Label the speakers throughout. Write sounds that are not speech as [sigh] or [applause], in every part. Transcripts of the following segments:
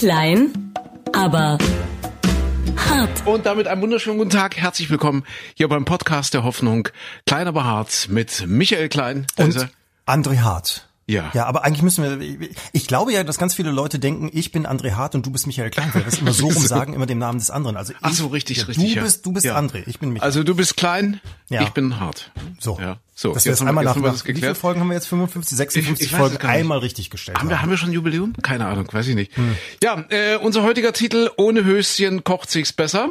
Speaker 1: Klein, aber hart.
Speaker 2: Und damit einen wunderschönen guten Tag. Herzlich willkommen hier beim Podcast der Hoffnung. Klein, aber hart mit Michael Klein.
Speaker 3: Und André Hart.
Speaker 2: Ja.
Speaker 3: Ja, aber eigentlich müssen wir, ich glaube ja, dass ganz viele Leute denken, ich bin André Hart und du bist Michael Klein, weil wir das immer so rum [laughs] sagen, immer den Namen des anderen. Also ich,
Speaker 2: Ach so, richtig,
Speaker 3: ja,
Speaker 2: richtig,
Speaker 3: Du
Speaker 2: ja.
Speaker 3: bist, du bist
Speaker 2: Ja.
Speaker 3: André, ich bin Michael.
Speaker 2: also du bist klein,
Speaker 3: Ja.
Speaker 2: ich bin hart.
Speaker 3: so.
Speaker 2: Ja. So,
Speaker 3: wir jetzt
Speaker 2: haben
Speaker 3: einmal
Speaker 2: jetzt
Speaker 3: nach,
Speaker 2: wir das
Speaker 3: wie viele
Speaker 2: geklärt.
Speaker 3: Folgen haben wir jetzt? 55, 56
Speaker 2: Ich weiß
Speaker 3: Folgen einmal richtig gestellt.
Speaker 2: Haben wir, haben wir schon Jubiläum? Keine Ahnung, weiß ich nicht.
Speaker 3: Hm.
Speaker 2: Ja, äh, unser heutiger Titel, ohne Höschen kocht sich's besser.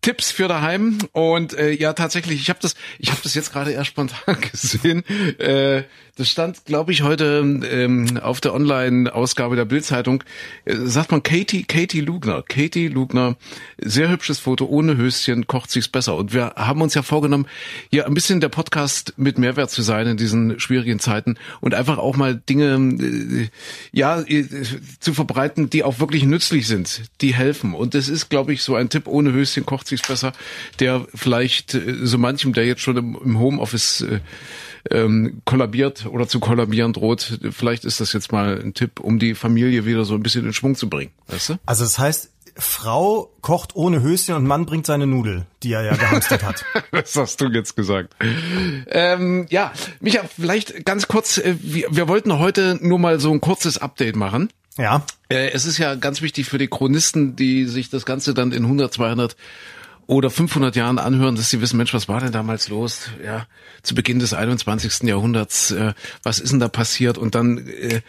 Speaker 2: Tipps für daheim und äh, ja tatsächlich, ich habe das, ich habe das jetzt gerade erst spontan [laughs] gesehen. Äh, das stand, glaube ich, heute ähm, auf der Online-Ausgabe der Bild-Zeitung. Äh, sagt man Katie, Katie Lugner, Katie Lugner, sehr hübsches Foto ohne Höschen kocht sich's besser. Und wir haben uns ja vorgenommen, hier ein bisschen der Podcast mit Mehrwert zu sein in diesen schwierigen Zeiten und einfach auch mal Dinge, äh, ja, äh, zu verbreiten, die auch wirklich nützlich sind, die helfen. Und das ist, glaube ich, so ein Tipp, ohne Höschen kocht sich's besser, der vielleicht äh, so manchem, der jetzt schon im, Homeoffice äh, ähm, kollabiert oder zu kollabieren droht, vielleicht ist das jetzt mal ein Tipp, um die Familie wieder so ein bisschen in Schwung zu bringen. Weißt du?
Speaker 3: Also das heißt, Frau kocht ohne Höschen und Mann bringt seine Nudel, die er ja gehamstert hat. [laughs]
Speaker 2: Was hast du jetzt gesagt? Ähm, ja, Micha, vielleicht ganz kurz, äh, wir, wir wollten heute nur mal so ein kurzes Update machen.
Speaker 3: Ja.
Speaker 2: Es ist ja ganz wichtig für die Chronisten, die sich das Ganze dann in 100, 200 oder 500 Jahren anhören, dass sie wissen, Mensch, was war denn damals los? Ja, zu Beginn des 21. Jahrhunderts, äh, was ist denn da passiert? Und dann äh,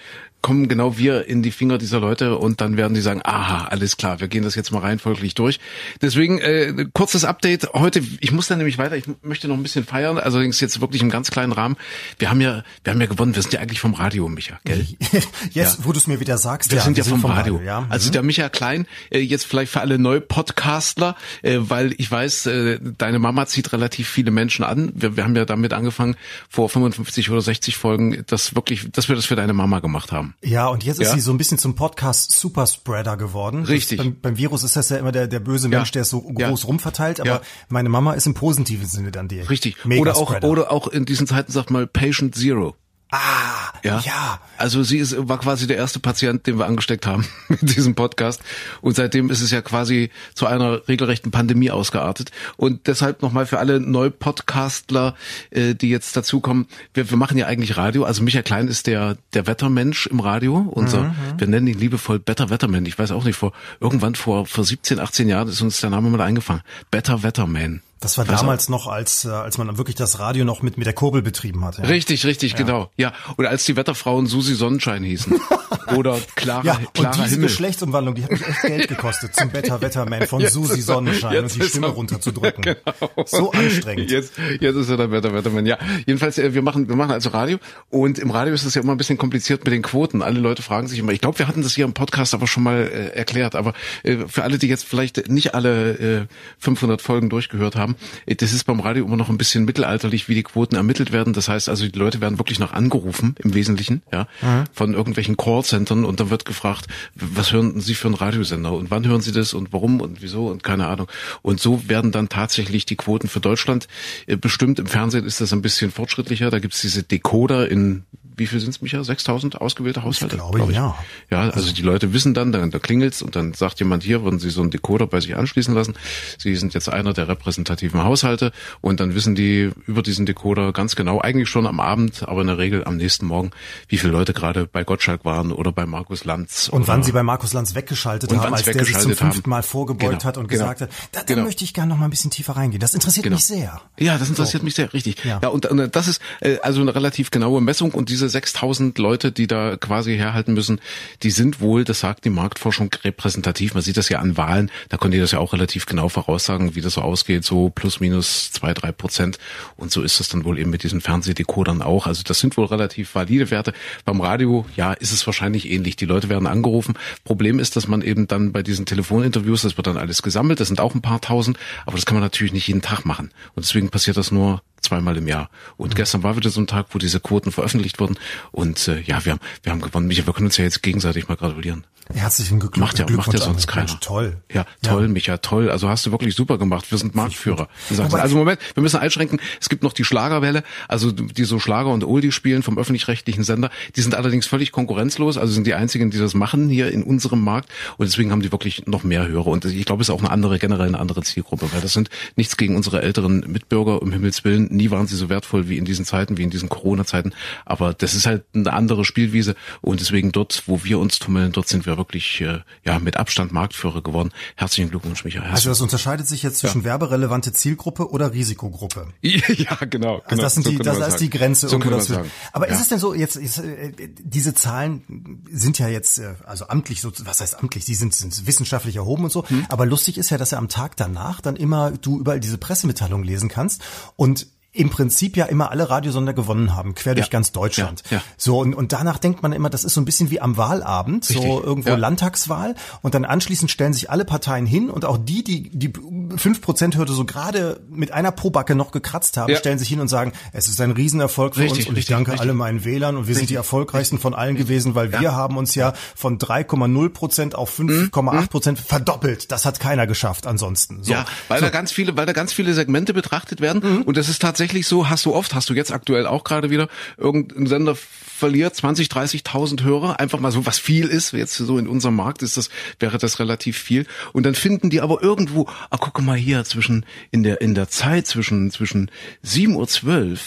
Speaker 2: kommen genau wir in die Finger dieser Leute und dann werden die sagen, aha, alles klar, wir gehen das jetzt mal reihenfolglich durch. Deswegen äh, kurzes Update heute. Ich muss dann nämlich weiter. Ich möchte noch ein bisschen feiern, allerdings jetzt wirklich im ganz kleinen Rahmen. Wir haben ja, wir haben ja gewonnen. Wir sind ja eigentlich vom Radio, Micha, gell? [laughs]
Speaker 3: Jetzt, wo du es mir wieder sagst,
Speaker 2: Wir sind ja vom, Radio.
Speaker 3: ja.
Speaker 2: Also
Speaker 3: Mhm.
Speaker 2: der Micha Klein, äh, jetzt vielleicht für alle Neu-Podcastler, äh, weil ich weiß, äh, deine Mama zieht relativ viele Menschen an. Wir, wir haben ja damit angefangen, vor 55 oder 60 Folgen, dass wirklich, dass wir das für deine Mama gemacht haben.
Speaker 3: Ja, und jetzt ist
Speaker 2: Ja?
Speaker 3: sie so ein bisschen zum Podcast Superspreader geworden.
Speaker 2: Richtig.
Speaker 3: Beim, beim Virus ist das ja immer der, der böse Mensch, der es so
Speaker 2: Ja.
Speaker 3: groß rumverteilt, aber
Speaker 2: Ja.
Speaker 3: meine Mama ist im positiven Sinne dann die.
Speaker 2: Richtig. Oder auch, oder auch in diesen Zeiten sagt mal Patient Zero.
Speaker 3: Ah,
Speaker 2: Ja.
Speaker 3: ja.
Speaker 2: Also sie ist, war quasi der erste Patient, den wir angesteckt haben [laughs] mit diesem Podcast. Und seitdem ist es ja quasi zu einer regelrechten Pandemie ausgeartet. Und deshalb nochmal für alle Neupodcastler, äh, die jetzt dazukommen. Wir, wir machen ja eigentlich Radio. Also Michael Klein ist der, der Wettermensch im Radio. Unser,
Speaker 3: Mhm,
Speaker 2: wir nennen ihn liebevoll Better Wetterman. Ich weiß auch nicht, vor, irgendwann vor, vor 17, 18 Jahren ist uns der Name mal eingefangen. Better Wetterman.
Speaker 3: Das war
Speaker 2: auch-
Speaker 3: damals noch, als, äh, als man wirklich das Radio noch mit, mit der Kurbel betrieben hat. Ja.
Speaker 2: Richtig, richtig, genau. Ja. Oder als die Wetterfrauen Susi Sonnenschein hießen. [laughs] Oder Clara,
Speaker 3: Ja, und
Speaker 2: Clara
Speaker 3: diese
Speaker 2: Himmel.
Speaker 3: Geschlechtsumwandlung, die hat mich echt Geld gekostet, zum Better Wetterman von
Speaker 2: Jetzt
Speaker 3: Susi Sonnenschein und die Stimme
Speaker 2: er-
Speaker 3: runterzudrücken. [laughs]
Speaker 2: Genau.
Speaker 3: So anstrengend.
Speaker 2: Jetzt, jetzt ist er der Wetter, Wettermann. Ja, jedenfalls, äh, wir machen, wir machen also Radio und im Radio ist es ja immer ein bisschen kompliziert mit den Quoten. Alle Leute fragen sich immer. Ich glaube, wir hatten das hier im Podcast aber schon mal äh, erklärt. Aber äh, für alle, die jetzt vielleicht nicht alle äh, 500 Folgen durchgehört haben, äh, das ist beim Radio immer noch ein bisschen mittelalterlich, wie die Quoten ermittelt werden. Das heißt also, die Leute werden wirklich noch angerufen im Wesentlichen, ja, von irgendwelchen Callcentern und dann wird gefragt, was hören Sie für einen Radiosender und wann hören Sie das und warum und wieso und keine Ahnung. Und so werden dann tatsächlich die Quoten für Deutschland äh, bestimmt. Im Fernsehen ist das ein bisschen fortschrittlicher. Da gibt's diese Decoder in wie viel sind's, Micha? 6000 ausgewählte Haushalte?
Speaker 3: glaube, ja.
Speaker 2: Ja, also die Leute wissen dann, dann da klingelt's und dann sagt jemand hier, würden Sie so einen Decoder bei sich anschließen lassen. Sie sind jetzt einer der repräsentativen Haushalte und dann wissen die über diesen Decoder ganz genau, eigentlich schon am Abend, aber in der Regel am nächsten Morgen, wie viele Leute gerade bei Gottschalk waren oder bei Markus Lanz.
Speaker 3: Und wann sie bei Markus Lanz weggeschaltet haben, als
Speaker 2: sie
Speaker 3: der sich zum
Speaker 2: weggeschaltet
Speaker 3: fünften Mal vorgebeugt
Speaker 2: Genau,
Speaker 3: hat und
Speaker 2: genau.
Speaker 3: gesagt hat, da, da
Speaker 2: Genau.
Speaker 3: möchte ich gerne noch mal ein bisschen tiefer reingehen. Das interessiert
Speaker 2: Genau.
Speaker 3: mich sehr.
Speaker 2: Ja, das interessiert mich sehr, richtig. Ja,
Speaker 3: Ja.
Speaker 2: und, und das ist äh, also eine relativ genaue Messung und diese 6000 Leute, die da quasi herhalten müssen, die sind wohl, das sagt die Marktforschung, repräsentativ. Man sieht das ja an Wahlen, da konnte ihr das ja auch relativ genau voraussagen, wie das so ausgeht, so plus minus zwei, drei Prozent. Und so ist das dann wohl eben mit diesen Fernsehdecodern auch. Also das sind wohl relativ valide Werte. Beim Radio, ja, ist es wahrscheinlich ähnlich. Die Leute werden angerufen. Problem ist, dass man eben dann bei diesen Telefoninterviews, das wird dann alles gesammelt, das sind auch ein paar tausend, aber das kann man natürlich nicht jeden Tag machen. Und deswegen passiert das nur zweimal im Jahr. Und gestern war wieder so ein Tag, wo diese Quoten veröffentlicht wurden. Und äh, ja, wir haben, wir haben gewonnen. Michael, wir können uns ja jetzt gegenseitig mal gratulieren.
Speaker 3: Herzlichen Glückwunsch.
Speaker 2: Macht ja, macht ja sonst keiner.
Speaker 3: Toll.
Speaker 2: Ja, toll, Micha, toll. Also hast du wirklich super gemacht. Wir sind Marktführer. Also Moment, wir müssen einschränken. Es gibt noch die Schlagerwelle, also die so Schlager und Oldie spielen vom öffentlich-rechtlichen Sender. Die sind allerdings völlig konkurrenzlos. Also sind die einzigen, die das machen hier in unserem Markt. Und deswegen haben die wirklich noch mehr Hörer. Und ich glaube, es ist auch eine andere, generell eine andere Zielgruppe, weil das sind nichts gegen unsere älteren Mitbürger, um Himmels Willen. Nie waren sie so wertvoll wie in diesen Zeiten, wie in diesen Corona-Zeiten. Aber das ist halt eine andere Spielwiese. Und deswegen dort, wo wir uns tummeln, dort sind wir wirklich, äh, ja, mit Abstand Marktführer geworden. Herzlichen Glückwunsch, Michael.
Speaker 3: Also das unterscheidet sich jetzt zwischen werberelevante Zielgruppe oder Risikogruppe. [laughs]
Speaker 2: ja, genau.
Speaker 3: Also das sind
Speaker 2: so
Speaker 3: die, das, das ist die. Grenze
Speaker 2: So
Speaker 3: irgendwo dazwischen.
Speaker 2: sagen.
Speaker 3: Aber ist
Speaker 2: Ja.
Speaker 3: es denn so, jetzt, jetzt äh, diese Zahlen sind ja jetzt, äh, also amtlich, so, was heißt amtlich, die sind, sind wissenschaftlich erhoben und so,
Speaker 2: Hm.
Speaker 3: aber lustig ist ja, dass ja am Tag danach dann immer du überall diese Pressemitteilung lesen kannst und im Prinzip ja immer alle Radiosender gewonnen haben, quer durch
Speaker 2: Ja.
Speaker 3: ganz Deutschland.
Speaker 2: Ja, ja.
Speaker 3: So, und, und danach denkt man immer, das ist so ein bisschen wie am Wahlabend, so
Speaker 2: Richtig.
Speaker 3: irgendwo
Speaker 2: Ja.
Speaker 3: Landtagswahl. Und dann anschließend stellen sich alle Parteien hin und auch die, die die 5%-Hürde so gerade mit einer Probacke noch gekratzt haben, stellen sich hin und sagen, es ist ein Riesenerfolg für
Speaker 2: Richtig,
Speaker 3: uns und ich
Speaker 2: richtig,
Speaker 3: danke alle meinen Wählern und wir sind die erfolgreichsten von allen gewesen, weil wir haben uns ja von 3,0 Prozent auf 5,8 Prozent verdoppelt. Das hat keiner geschafft ansonsten. So.
Speaker 2: Ja, weil da ganz viele, weil da ganz viele Segmente betrachtet werden. Und das ist tatsächlich so, hast du oft, hast du jetzt aktuell auch gerade wieder, irgendein Sender verliert 20, 30.000 Hörer, einfach mal so, was viel ist, jetzt so in unserem Markt ist das, wäre das relativ viel. Und dann finden die aber irgendwo, ah, guck mal hier, zwischen, in der, in der Zeit zwischen, zwischen 7.12 Uhr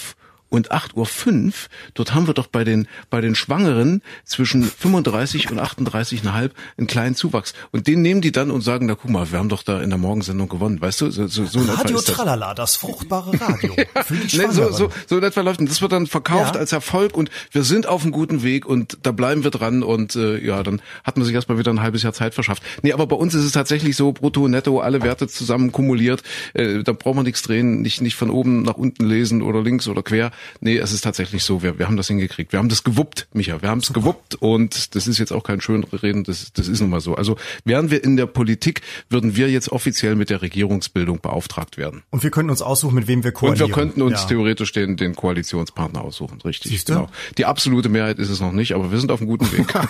Speaker 2: und 8.05 Uhr, dort haben wir doch bei den, bei den Schwangeren zwischen 35 und 38,5 einen kleinen Zuwachs. Und den nehmen die dann und sagen, na guck mal, wir haben doch da in der Morgensendung gewonnen, weißt du? So, so, so
Speaker 3: Radio. Tralala, das fruchtbare Radio. [laughs] Für die
Speaker 2: Nee, so, so, so in etwa läuft. Und das wird dann verkauft
Speaker 3: Ja.
Speaker 2: als Erfolg und wir sind auf einem guten Weg und da bleiben wir dran und äh, ja, dann hat man sich erstmal wieder ein halbes Jahr Zeit verschafft. Nee, aber bei uns ist es tatsächlich so, brutto, netto, alle Werte zusammen kumuliert. Äh, da braucht man nichts drehen, nicht, nicht von oben nach unten lesen oder links oder quer. Nee, es ist tatsächlich so, wir, wir haben das hingekriegt. Wir haben das gewuppt, Micha, wir haben es gewuppt und das ist jetzt auch kein Schönreden, das, das ist nun mal so. Also wären wir in der Politik, würden wir jetzt offiziell mit der Regierungsbildung beauftragt werden.
Speaker 3: Und wir könnten uns aussuchen, mit wem wir
Speaker 2: Und
Speaker 3: koalieren.
Speaker 2: wir könnten uns
Speaker 3: ja.
Speaker 2: theoretisch den, den Koalitionspartner aussuchen, richtig.
Speaker 3: Siehst du?
Speaker 2: Genau. Die absolute Mehrheit ist es noch nicht, aber wir sind auf einem guten Weg. [laughs]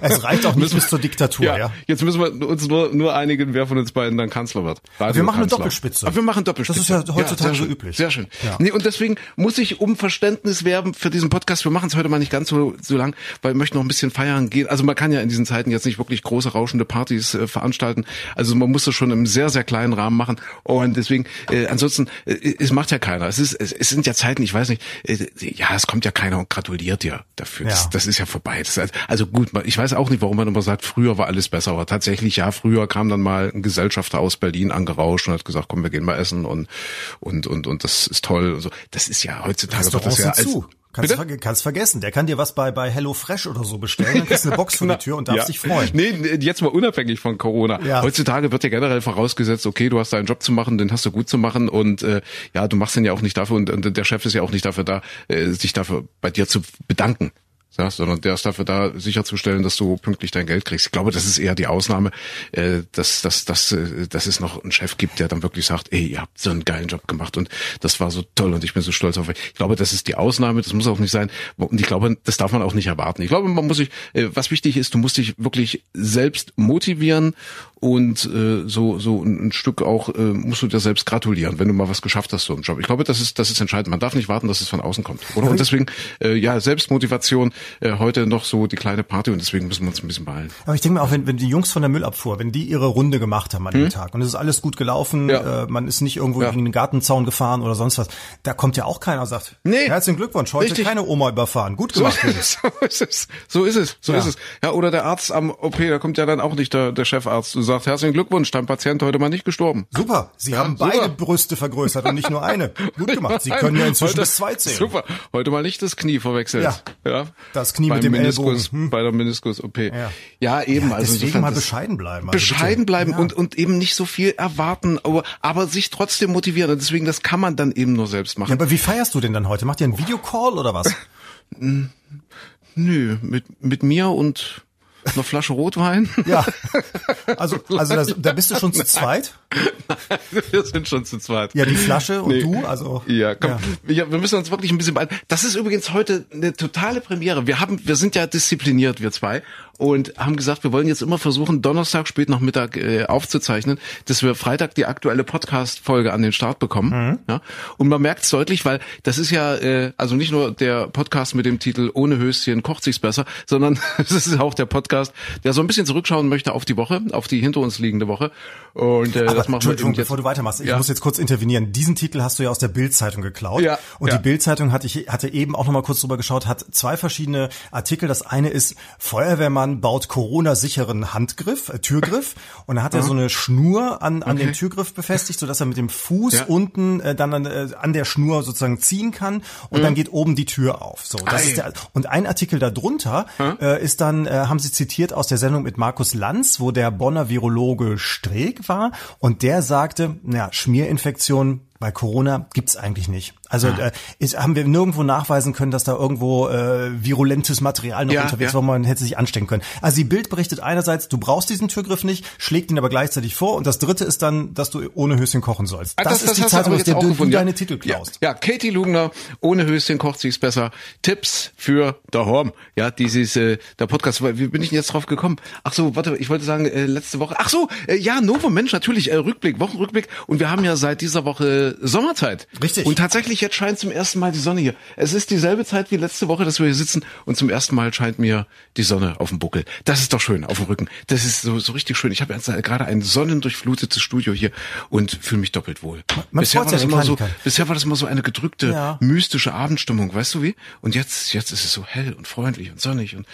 Speaker 3: Es reicht auch nicht
Speaker 2: Müssen-
Speaker 3: bis zur Diktatur, ja.
Speaker 2: ja, jetzt müssen wir uns nur, nur einigen, wer von uns beiden dann Kanzler wird.
Speaker 3: wir machen eine
Speaker 2: Radiokanzler.
Speaker 3: Doppelspitze.
Speaker 2: Aber wir machen Doppelspitze.
Speaker 3: Das ist ja heutzutage
Speaker 2: sehr
Speaker 3: so üblich.
Speaker 2: Sehr schön.
Speaker 3: Ja.
Speaker 2: Nee, und deswegen muss ich um Verständnis werben für diesen Podcast. Wir machen es heute mal nicht ganz so, so lang, weil wir möchten noch ein bisschen feiern gehen. Also man kann ja in diesen Zeiten jetzt nicht wirklich große rauschende Partys äh, veranstalten. Also man muss das schon im sehr, sehr kleinen Rahmen machen. Und deswegen, äh, ansonsten, äh, es macht ja keiner. Es ist, es, es sind ja Zeiten, ich weiß nicht, äh, ja, es kommt ja keiner und gratuliert dir dafür. Das,
Speaker 3: Ja.
Speaker 2: das ist ja vorbei. Das also gut, ich weiß auch nicht, warum man immer sagt, früher war alles besser. Aber tatsächlich, ja, früher kam dann mal ein Gesellschafter aus Berlin angerauscht und hat gesagt, komm, wir gehen mal essen und und und und das ist toll. und So, das ist ja heutzutage wird das ja
Speaker 3: Restaurants
Speaker 2: als,
Speaker 3: hinzu. Kannst, ver kannst vergessen. Der kann dir was bei, bei Hello Fresh oder so bestellen, dann kriegst du eine Box vor die Tür und darfst
Speaker 2: Ja.
Speaker 3: dich freuen.
Speaker 2: Nee, nee, jetzt mal unabhängig von Corona.
Speaker 3: Ja.
Speaker 2: Heutzutage wird ja generell vorausgesetzt, okay, du hast deinen Job zu machen, den hast du gut zu machen und äh, ja, du machst den ja auch nicht dafür und, und der Chef ist ja auch nicht dafür da, äh, sich dafür bei dir zu bedanken. Ja, sondern der ist dafür da, sicherzustellen, dass du pünktlich dein Geld kriegst. Ich glaube, das ist eher die Ausnahme, äh, dass, dass, dass, äh, dass es noch einen Chef gibt, der dann wirklich sagt, ey, ihr habt so einen geilen Job gemacht und das war so toll und ich bin so stolz auf euch. Ich glaube, das ist die Ausnahme, das muss auch nicht sein. Und ich glaube, das darf man auch nicht erwarten. Ich glaube, man muss sich, äh, was wichtig ist, du musst dich wirklich selbst motivieren und äh, so so ein, ein Stück auch äh, musst du dir selbst gratulieren, wenn du mal was geschafft hast so im Job. Ich glaube, das ist das ist entscheidend. Man darf nicht warten, dass es von außen kommt, oder? Und deswegen äh, ja Selbstmotivation äh, heute noch so die kleine Party und deswegen müssen wir uns ein bisschen beeilen.
Speaker 3: Aber ich denke mir auch, wenn, wenn die Jungs von der Müllabfuhr, wenn die ihre Runde gemacht haben an dem Tag und es ist alles gut gelaufen,
Speaker 2: Hm? Ja.
Speaker 3: äh, man ist nicht irgendwo
Speaker 2: Ja.
Speaker 3: gegen den Gartenzaun gefahren oder sonst was, da kommt ja auch keiner und sagt,
Speaker 2: Nee.
Speaker 3: herzlichen Glückwunsch, heute
Speaker 2: Richtig.
Speaker 3: keine Oma überfahren, gut
Speaker 2: So
Speaker 3: gemacht.
Speaker 2: ist,
Speaker 3: Jungs.
Speaker 2: es, so ist es, so ist es, so
Speaker 3: Ja.
Speaker 2: ist es. Ja, oder der Arzt am OP, da kommt ja dann auch nicht der, der Chefarzt sagt, herzlichen Glückwunsch, dein Patient heute mal nicht gestorben.
Speaker 3: Super, Sie haben
Speaker 2: super.
Speaker 3: beide Brüste vergrößert und nicht nur eine. Gut [laughs] gemacht. Sie können ja inzwischen
Speaker 2: Heute-
Speaker 3: bis zwei zählen.
Speaker 2: Super. Heute mal nicht das Knie verwechselt.
Speaker 3: Ja.
Speaker 2: ja.
Speaker 3: Das Knie
Speaker 2: Beim
Speaker 3: mit dem
Speaker 2: Meniskus,
Speaker 3: Ellbogen. Hm.
Speaker 2: Bei der Meniskus-OP. Ja.
Speaker 3: Ja.
Speaker 2: eben.
Speaker 3: Ja,
Speaker 2: also
Speaker 3: deswegen mal bescheiden bleiben. Also
Speaker 2: bescheiden
Speaker 3: bitte.
Speaker 2: bleiben
Speaker 3: Ja.
Speaker 2: und, und eben nicht so viel erwarten, aber, aber sich trotzdem motivieren. Und deswegen, das kann man dann eben nur selbst machen.
Speaker 3: Ja, aber wie feierst du denn dann heute? Macht ihr einen Videocall oder was? [laughs]
Speaker 2: Nö, mit, mit mir und einer Flasche Rotwein.
Speaker 3: Ja. Also, also das, da bist du schon zu zweit?
Speaker 2: wir sind schon zu zweit.
Speaker 3: Ja, die Flasche und nee. du, also.
Speaker 2: Ja, komm, ja. Wir, wir, müssen uns wirklich ein bisschen beeilen. Das ist übrigens heute eine totale Premiere. Wir haben, wir sind ja diszipliniert, wir zwei und haben gesagt, wir wollen jetzt immer versuchen, Donnerstag spät nach Mittag äh, aufzuzeichnen, dass wir Freitag die aktuelle Podcast-Folge an den Start bekommen. Mhm. Ja? Und man merkt es deutlich, weil das ist ja äh, also nicht nur der Podcast mit dem Titel Ohne Höschen kocht sich's besser, sondern [laughs] es ist auch der Podcast, der so ein bisschen zurückschauen möchte auf die Woche, auf die hinter uns liegende Woche. Und äh,
Speaker 3: Aber, das machen wir jetzt. bevor du weitermachst, ich ja. muss jetzt kurz intervenieren. Diesen Titel hast du ja aus der Bild-Zeitung geklaut. Ja, und ja. die Bild-Zeitung hatte ich hatte eben auch noch mal kurz drüber geschaut, hat zwei verschiedene Artikel. Das eine ist Feuerwehrmann baut Corona-sicheren Handgriff, äh, Türgriff, [laughs] und da hat er so eine Schnur an an okay. den Türgriff befestigt, so dass er mit dem Fuß ja. unten äh, dann an, äh, an der Schnur sozusagen ziehen kann und mhm. dann geht oben die Tür auf. So, das Ei. ist der, und ein Artikel darunter mhm. äh, ist dann, äh, haben sie zitiert aus der Sendung mit Markus Lanz, wo der Bonner Virologe Streeck war und der sagte, naja, Schmierinfektion bei Corona gibt's eigentlich nicht. Also ah. äh, ist, haben wir nirgendwo nachweisen können, dass da irgendwo äh, virulentes Material noch ja, unterwegs ja. war, man hätte sich anstecken können. Also die Bild berichtet einerseits, du brauchst diesen Türgriff nicht, schlägt ihn aber gleichzeitig vor und das dritte ist dann, dass du ohne Höschen kochen sollst.
Speaker 2: Ah, das, das, ist das die Zeitung, aus der du, du deine Titel klaust. Ja, ja, Katie Lugner, ohne Höschen kocht sich's besser. Tipps für daheim. Ja, dieses äh, der Podcast, wie bin ich denn jetzt drauf gekommen? Ach so, warte, ich wollte sagen, äh, letzte Woche. Ach so, äh, ja, Novo Mensch, natürlich, äh, Rückblick, Wochenrückblick und wir haben ja seit dieser Woche Sommerzeit.
Speaker 3: Richtig.
Speaker 2: Und tatsächlich jetzt scheint zum ersten Mal die Sonne hier. Es ist dieselbe Zeit wie letzte Woche, dass wir hier sitzen und zum ersten Mal scheint mir die Sonne auf dem Buckel. Das ist doch schön, auf dem Rücken. Das ist so, so richtig schön. Ich habe jetzt gerade ein sonnendurchflutetes Studio hier und fühle mich doppelt wohl.
Speaker 3: Man bisher, war das immer
Speaker 2: so, bisher war das immer so eine gedrückte, ja. mystische Abendstimmung, weißt du wie? Und jetzt, jetzt ist es so hell und freundlich und sonnig und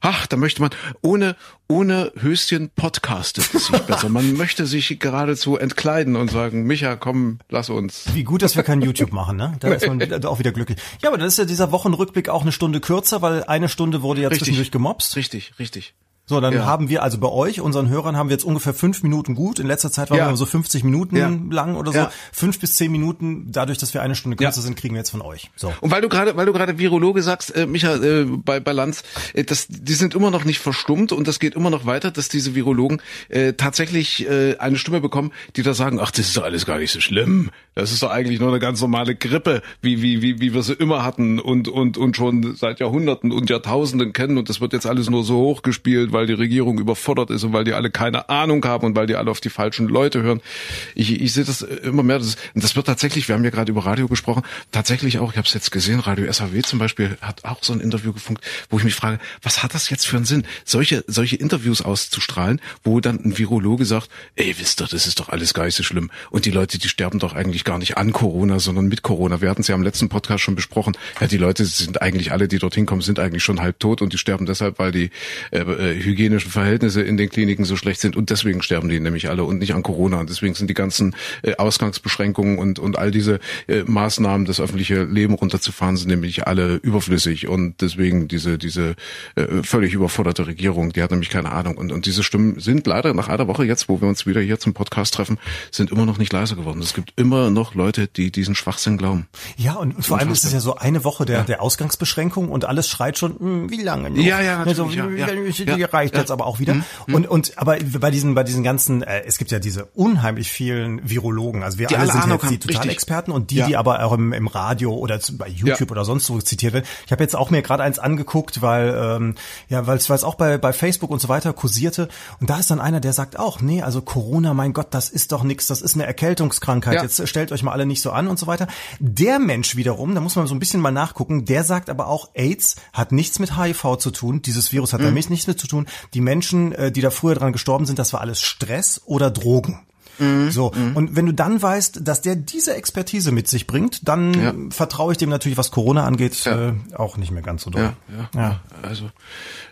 Speaker 2: ach, da möchte man ohne ohne Höschen podcastet es sich [laughs] besser. Man möchte sich geradezu entkleiden und sagen, Micha, komm, lass uns.
Speaker 3: Wie gut, dass wir kein YouTube machen, ne? Da ist man [laughs] auch wieder glücklich. Ja, aber dann ist ja dieser Wochenrückblick auch eine Stunde kürzer, weil eine Stunde wurde ja richtig, zwischendurch gemobst.
Speaker 2: Richtig, richtig.
Speaker 3: So, dann ja. haben wir also bei euch, unseren Hörern, haben wir jetzt ungefähr fünf Minuten gut. In letzter Zeit waren ja. wir so 50 Minuten ja. lang oder so. Fünf bis zehn Minuten. Dadurch, dass wir eine Stunde kürzer sind, kriegen wir jetzt von euch. So.
Speaker 2: Und weil du gerade, weil du gerade Virologe sagst, äh, Micha, äh, bei, bei Lanz, äh, das, die sind immer noch nicht verstummt und das geht immer noch weiter, dass diese Virologen äh, tatsächlich äh, eine Stimme bekommen, die da sagen, ach, das ist doch alles gar nicht so schlimm. Das ist doch eigentlich nur eine ganz normale Grippe, wie, wie, wie, wie wir sie immer hatten und, und, und schon seit Jahrhunderten und Jahrtausenden kennen und das wird jetzt alles nur so hochgespielt, weil die Regierung über überfordert ist und weil die alle keine Ahnung haben und weil die alle auf die falschen Leute hören. Ich, ich sehe das immer mehr. Das, das wird tatsächlich, wir haben ja gerade über Radio gesprochen, tatsächlich auch, ich habe es jetzt gesehen, Radio SAW zum Beispiel hat auch so ein Interview gefunkt, wo ich mich frage, was hat das jetzt für einen Sinn, solche, solche Interviews auszustrahlen, wo dann ein Virologe sagt, ey, wisst ihr, das ist doch alles gar nicht so schlimm. Und die Leute, die sterben doch eigentlich gar nicht an Corona, sondern mit Corona. Wir hatten es ja am letzten Podcast schon besprochen. Ja, die Leute sind eigentlich alle, die dorthin kommen, sind eigentlich schon halb tot und die sterben deshalb, weil die äh, äh hygienischen Verhältnisse in den Kliniken so schlecht sind und deswegen sterben die nämlich alle und nicht an Corona. Und deswegen sind die ganzen äh, Ausgangsbeschränkungen und, und all diese äh, Maßnahmen, das öffentliche Leben runterzufahren, sind nämlich alle überflüssig und deswegen diese, diese äh, völlig überforderte Regierung, die hat nämlich keine Ahnung. Und, und diese Stimmen sind leider nach einer Woche jetzt, wo wir uns wieder hier zum Podcast treffen, sind immer noch nicht leiser geworden. Es gibt immer noch Leute, die diesen Schwachsinn glauben.
Speaker 3: Ja, und vor allem ist es ja so eine Woche der, ja. der Ausgangsbeschränkung und alles schreit schon, hm, wie lange noch?
Speaker 2: Ja, ja,
Speaker 3: natürlich. Also, ja, ja, ja, reicht jetzt aber auch wieder. Mhm. Und, und aber bei diesen, bei diesen ganzen, äh, es gibt ja diese unheimlich vielen Virologen. Also wir die alle sind Ahnung jetzt die Totalexperten und die, ja. die aber auch im, im Radio oder bei YouTube ja. oder sonst wo zitiert werden. Ich habe jetzt auch mir gerade eins angeguckt, weil ähm, ja, weil es auch bei bei Facebook und so weiter kursierte. Und da ist dann einer, der sagt auch, nee, also Corona, mein Gott, das ist doch nichts, das ist eine Erkältungskrankheit. Ja. Jetzt stellt euch mal alle nicht so an und so weiter. Der Mensch wiederum, da muss man so ein bisschen mal nachgucken, der sagt aber auch, AIDS hat nichts mit HIV zu tun. Dieses Virus hat mhm. damit nichts mit zu tun. Die Menschen, äh, die da früher dran gestorben sind, das war alles Stress oder Drogen. Mhm. So. Mhm. Und wenn du dann weißt, dass der diese Expertise mit sich bringt, dann ja. vertraue ich dem natürlich, was Corona angeht, ja. äh, auch nicht mehr ganz so doll.
Speaker 2: Ja, ja. Also,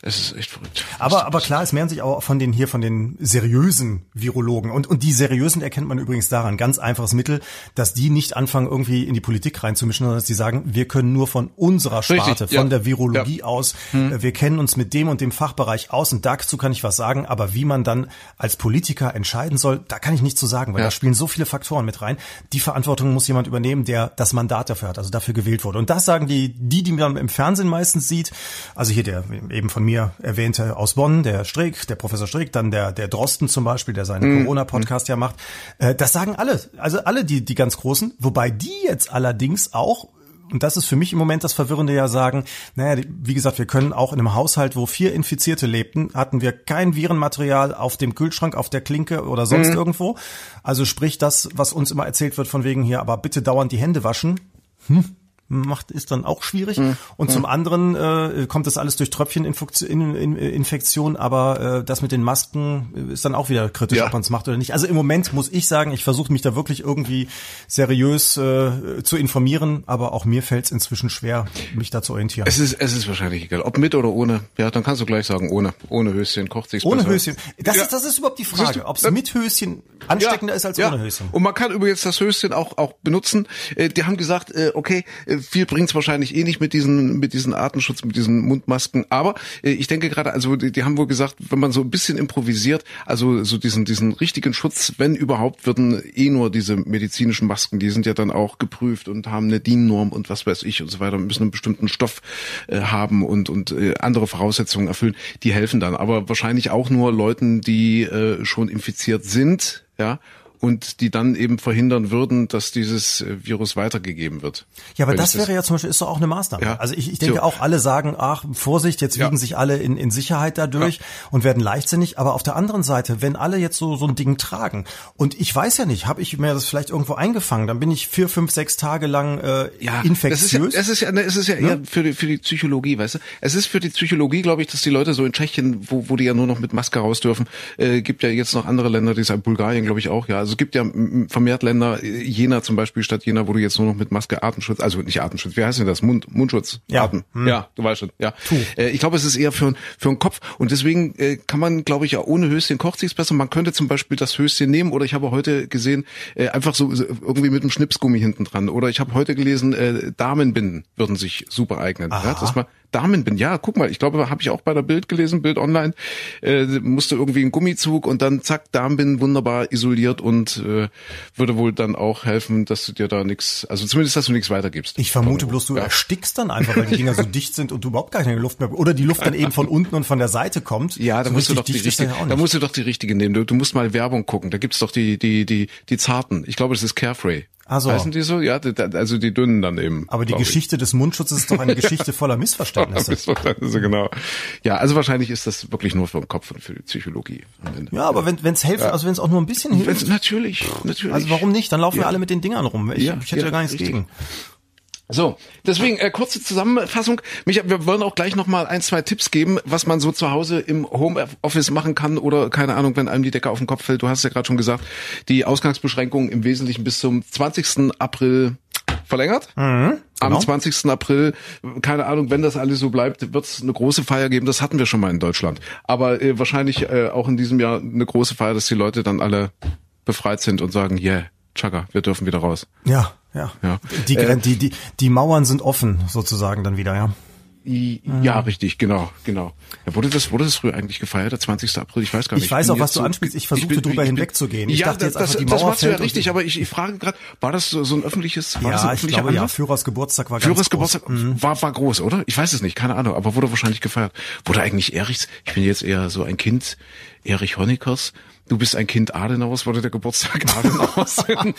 Speaker 2: es ist echt verrückt.
Speaker 3: Aber, aber klar, es mehren sich auch von den hier, von den seriösen Virologen. Und, und die seriösen erkennt man übrigens daran. Ganz einfaches Mittel, dass die nicht anfangen, irgendwie in die Politik reinzumischen, sondern dass die sagen, wir können nur von unserer Sparte, Richtig, von der Virologie aus, hm. wir kennen uns mit dem und dem Fachbereich aus und dazu kann ich was sagen. Aber wie man dann als Politiker entscheiden soll, da kann ich nicht nicht zu sagen, weil ja. da spielen so viele Faktoren mit rein. Die Verantwortung muss jemand übernehmen, der das Mandat dafür hat, also dafür gewählt wurde. Und das sagen die, die, die man im Fernsehen meistens sieht. Also hier der eben von mir erwähnte aus Bonn, der Strick, der Professor Strick, dann der, der Drosten zum Beispiel, der seinen mhm. Corona-Podcast ja macht. Äh, das sagen alle. Also alle die, die ganz Großen. Wobei die jetzt allerdings auch und das ist für mich im Moment das Verwirrende ja sagen, naja, wie gesagt, wir können auch in einem Haushalt, wo vier Infizierte lebten, hatten wir kein Virenmaterial auf dem Kühlschrank, auf der Klinke oder sonst mhm. irgendwo. Also sprich das, was uns immer erzählt wird von wegen hier, aber bitte dauernd die Hände waschen. Hm, macht ist dann auch schwierig. Mhm. Und zum anderen äh, kommt das alles durch Tröpfcheninfektion, aber äh, das mit den Masken ist dann auch wieder kritisch, ja. ob man es macht oder nicht. Also im Moment muss ich sagen, ich versuche mich da wirklich irgendwie seriös äh, zu informieren, aber auch mir fällt es inzwischen schwer, mich da zu orientieren.
Speaker 2: Es ist, es ist wahrscheinlich egal, ob mit oder ohne. Ja, dann kannst du gleich sagen, ohne. Ohne Höschen kocht sich's
Speaker 3: Ohne
Speaker 2: besser.
Speaker 3: Höschen. Das, ja. ist, das ist überhaupt die Frage, ob es mit Höschen ansteckender ja. ist als ohne Höschen.
Speaker 2: Und man kann übrigens das Höschen auch, auch benutzen. Äh, die haben gesagt, äh, okay, äh, viel bringt's wahrscheinlich eh nicht mit diesen mit diesen Artenschutz, mit diesen Mundmasken. Aber äh, ich denke gerade, also die, die haben wohl gesagt, wenn man so ein bisschen improvisiert, also so diesen diesen richtigen Schutz, wenn überhaupt, würden eh nur diese medizinischen Masken, die sind ja dann auch geprüft und haben eine DIN-Norm und was weiß ich und so weiter, müssen einen bestimmten Stoff äh, haben und und äh, andere Voraussetzungen erfüllen. Die helfen dann, aber wahrscheinlich auch nur Leuten, die äh, schon infiziert sind, ja und die dann eben verhindern würden, dass dieses äh, Virus weitergegeben wird.
Speaker 3: Ja, aber das wäre ja zum Beispiel ist doch auch eine Maßnahme. Ja. Also ich, ich denke so. auch, alle sagen, ach, Vorsicht, jetzt wiegen ja. sich alle in, in Sicherheit dadurch ja. und werden leichtsinnig. Aber auf der anderen Seite, wenn alle jetzt so, so ein Ding tragen und ich weiß ja nicht, habe ich mir das vielleicht irgendwo eingefangen, dann bin ich vier, fünf, sechs Tage lang äh, ja, infektiös.
Speaker 2: Es ist ja, es ist ja, es ist ja eher für die, für die Psychologie, weißt du? Es ist für die Psychologie, glaube ich, dass die Leute so in Tschechien, wo, wo die ja nur noch mit Maske raus dürfen, äh, gibt ja jetzt noch andere Länder, die ist Bulgarien, glaube ich auch, ja. Also es gibt ja vermehrt Länder, Jena zum Beispiel, statt Jena, wo du jetzt nur noch mit Maske Atemschutz, also nicht Atemschutz, wie heißt denn das? Mund, Mundschutz,
Speaker 3: ja.
Speaker 2: Atem. Hm. Ja, du weißt schon, ja. Äh, ich glaube, es ist eher für, für den Kopf und deswegen äh, kann man, glaube ich, ja ohne Höschen kocht sich's besser. Man könnte zum Beispiel das Höschen nehmen oder ich habe heute gesehen, äh, einfach so, irgendwie mit einem Schnipsgummi hinten dran oder ich habe heute gelesen, äh, Damenbinden würden sich super eignen. Aha. Ja, dass man Damen bin. Ja, guck mal, ich glaube, habe ich auch bei der Bild gelesen, Bild online, äh, musste irgendwie einen Gummizug und dann zack, Darmbinden wunderbar isoliert und äh, würde wohl dann auch helfen, dass du dir da nichts, also zumindest, dass du nichts weitergibst.
Speaker 3: Ich vermute bloß, du ja. erstickst dann einfach, weil die Dinger so [laughs] dicht sind und du überhaupt gar keine Luft mehr, oder die Luft dann eben von unten und von der Seite kommt.
Speaker 2: Ja, da so musst du doch die richtige, ja da musst du doch die richtige nehmen. Du, du musst mal Werbung gucken, da gibt's doch die, die, die, die zarten. Ich glaube, das ist Carefree.
Speaker 3: Also,
Speaker 2: Heißen die so? Ja, also die dünnen dann eben.
Speaker 3: Aber die Geschichte ich. des Mundschutzes ist doch eine [laughs] Geschichte voller Missverständnisse.
Speaker 2: Missverständnisse, genau. Ja, also wahrscheinlich ist das wirklich nur für den Kopf und für die Psychologie.
Speaker 3: Ja, aber wenn es hilft, ja. also wenn es auch nur ein bisschen hilft. Wenn's,
Speaker 2: natürlich, natürlich.
Speaker 3: Also warum nicht? Dann laufen ja. wir alle mit den Dingern rum. Ich, ja, ich hätte ja, gar nichts richtig. gegen.
Speaker 2: So, deswegen äh, kurze Zusammenfassung. Micha, wir wollen auch gleich noch mal ein, zwei Tipps geben, was man so zu Hause im Homeoffice machen kann oder keine Ahnung, wenn einem die Decke auf den Kopf fällt. Du hast ja gerade schon gesagt, die Ausgangsbeschränkungen im Wesentlichen bis zum 20. April verlängert. Mhm, genau. Am 20. April, keine Ahnung, wenn das alles so bleibt, wird es eine große Feier geben. Das hatten wir schon mal in Deutschland. Aber äh, wahrscheinlich äh, auch in diesem Jahr eine große Feier, dass die Leute dann alle befreit sind und sagen, yeah, Chaka, wir dürfen wieder raus.
Speaker 3: Ja, ja. ja. Die, äh, die, die, die Mauern sind offen, sozusagen dann wieder, ja.
Speaker 2: Ja, richtig, genau, genau. Ja, wurde das, wurde das früher eigentlich gefeiert, der 20. April? Ich weiß gar nicht.
Speaker 3: Ich weiß auch, was du so, anspielst. Ich versuchte drüber hinwegzugehen. Ich
Speaker 2: ja, dachte jetzt das, einfach, die Mauer das machst du ja richtig, aber ich, ich frage gerade, war das so, so ein öffentliches, war
Speaker 3: ja,
Speaker 2: das ein
Speaker 3: öffentlicher ich glaube, Anlass? ja, Führers Geburtstag war
Speaker 2: Führers ganz Geburtstag mhm. war, war groß, oder? Ich weiß es nicht, keine Ahnung, aber wurde wahrscheinlich gefeiert. Wurde eigentlich Erichs, ich bin jetzt eher so ein Kind Erich Honeckers, Du bist ein Kind Adenauers, wurde der Geburtstag [laughs] Adenauers in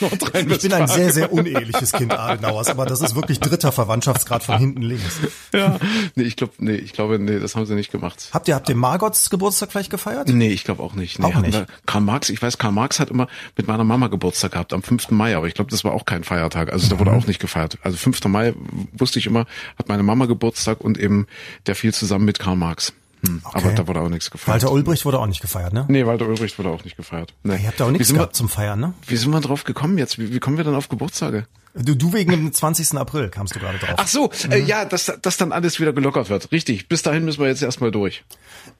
Speaker 3: Ich bin ein sehr, sehr uneheliches Kind Adenauers, aber das ist wirklich dritter Verwandtschaftsgrad von hinten links.
Speaker 2: Ja, nee, ich glaube, nee, ich glaube, nee, das haben sie nicht gemacht.
Speaker 3: Habt ihr, habt ihr Margots Geburtstag vielleicht gefeiert?
Speaker 2: Nee, ich glaube auch nicht. Nee,
Speaker 3: auch nicht.
Speaker 2: Karl Marx, ich weiß, Karl Marx hat immer mit meiner Mama Geburtstag gehabt, am 5. Mai, aber ich glaube, das war auch kein Feiertag. Also da wurde mhm. auch nicht gefeiert. Also 5. Mai wusste ich immer, hat meine Mama Geburtstag und eben der fiel zusammen mit Karl Marx. Hm, okay. Aber da wurde auch nichts gefeiert.
Speaker 3: Walter Ulbricht wurde auch nicht gefeiert, ne?
Speaker 2: Nee, Walter Ulbricht wurde auch nicht gefeiert. Nee.
Speaker 3: Ihr habt da auch nichts gehabt wir, zum Feiern, ne?
Speaker 2: Wie sind wir drauf gekommen jetzt? Wie, wie kommen wir dann auf Geburtstage?
Speaker 3: Du, du wegen dem 20. April kamst du gerade drauf.
Speaker 2: Ach so, mhm. äh, ja, dass, dass dann alles wieder gelockert wird. Richtig. Bis dahin müssen wir jetzt erstmal durch.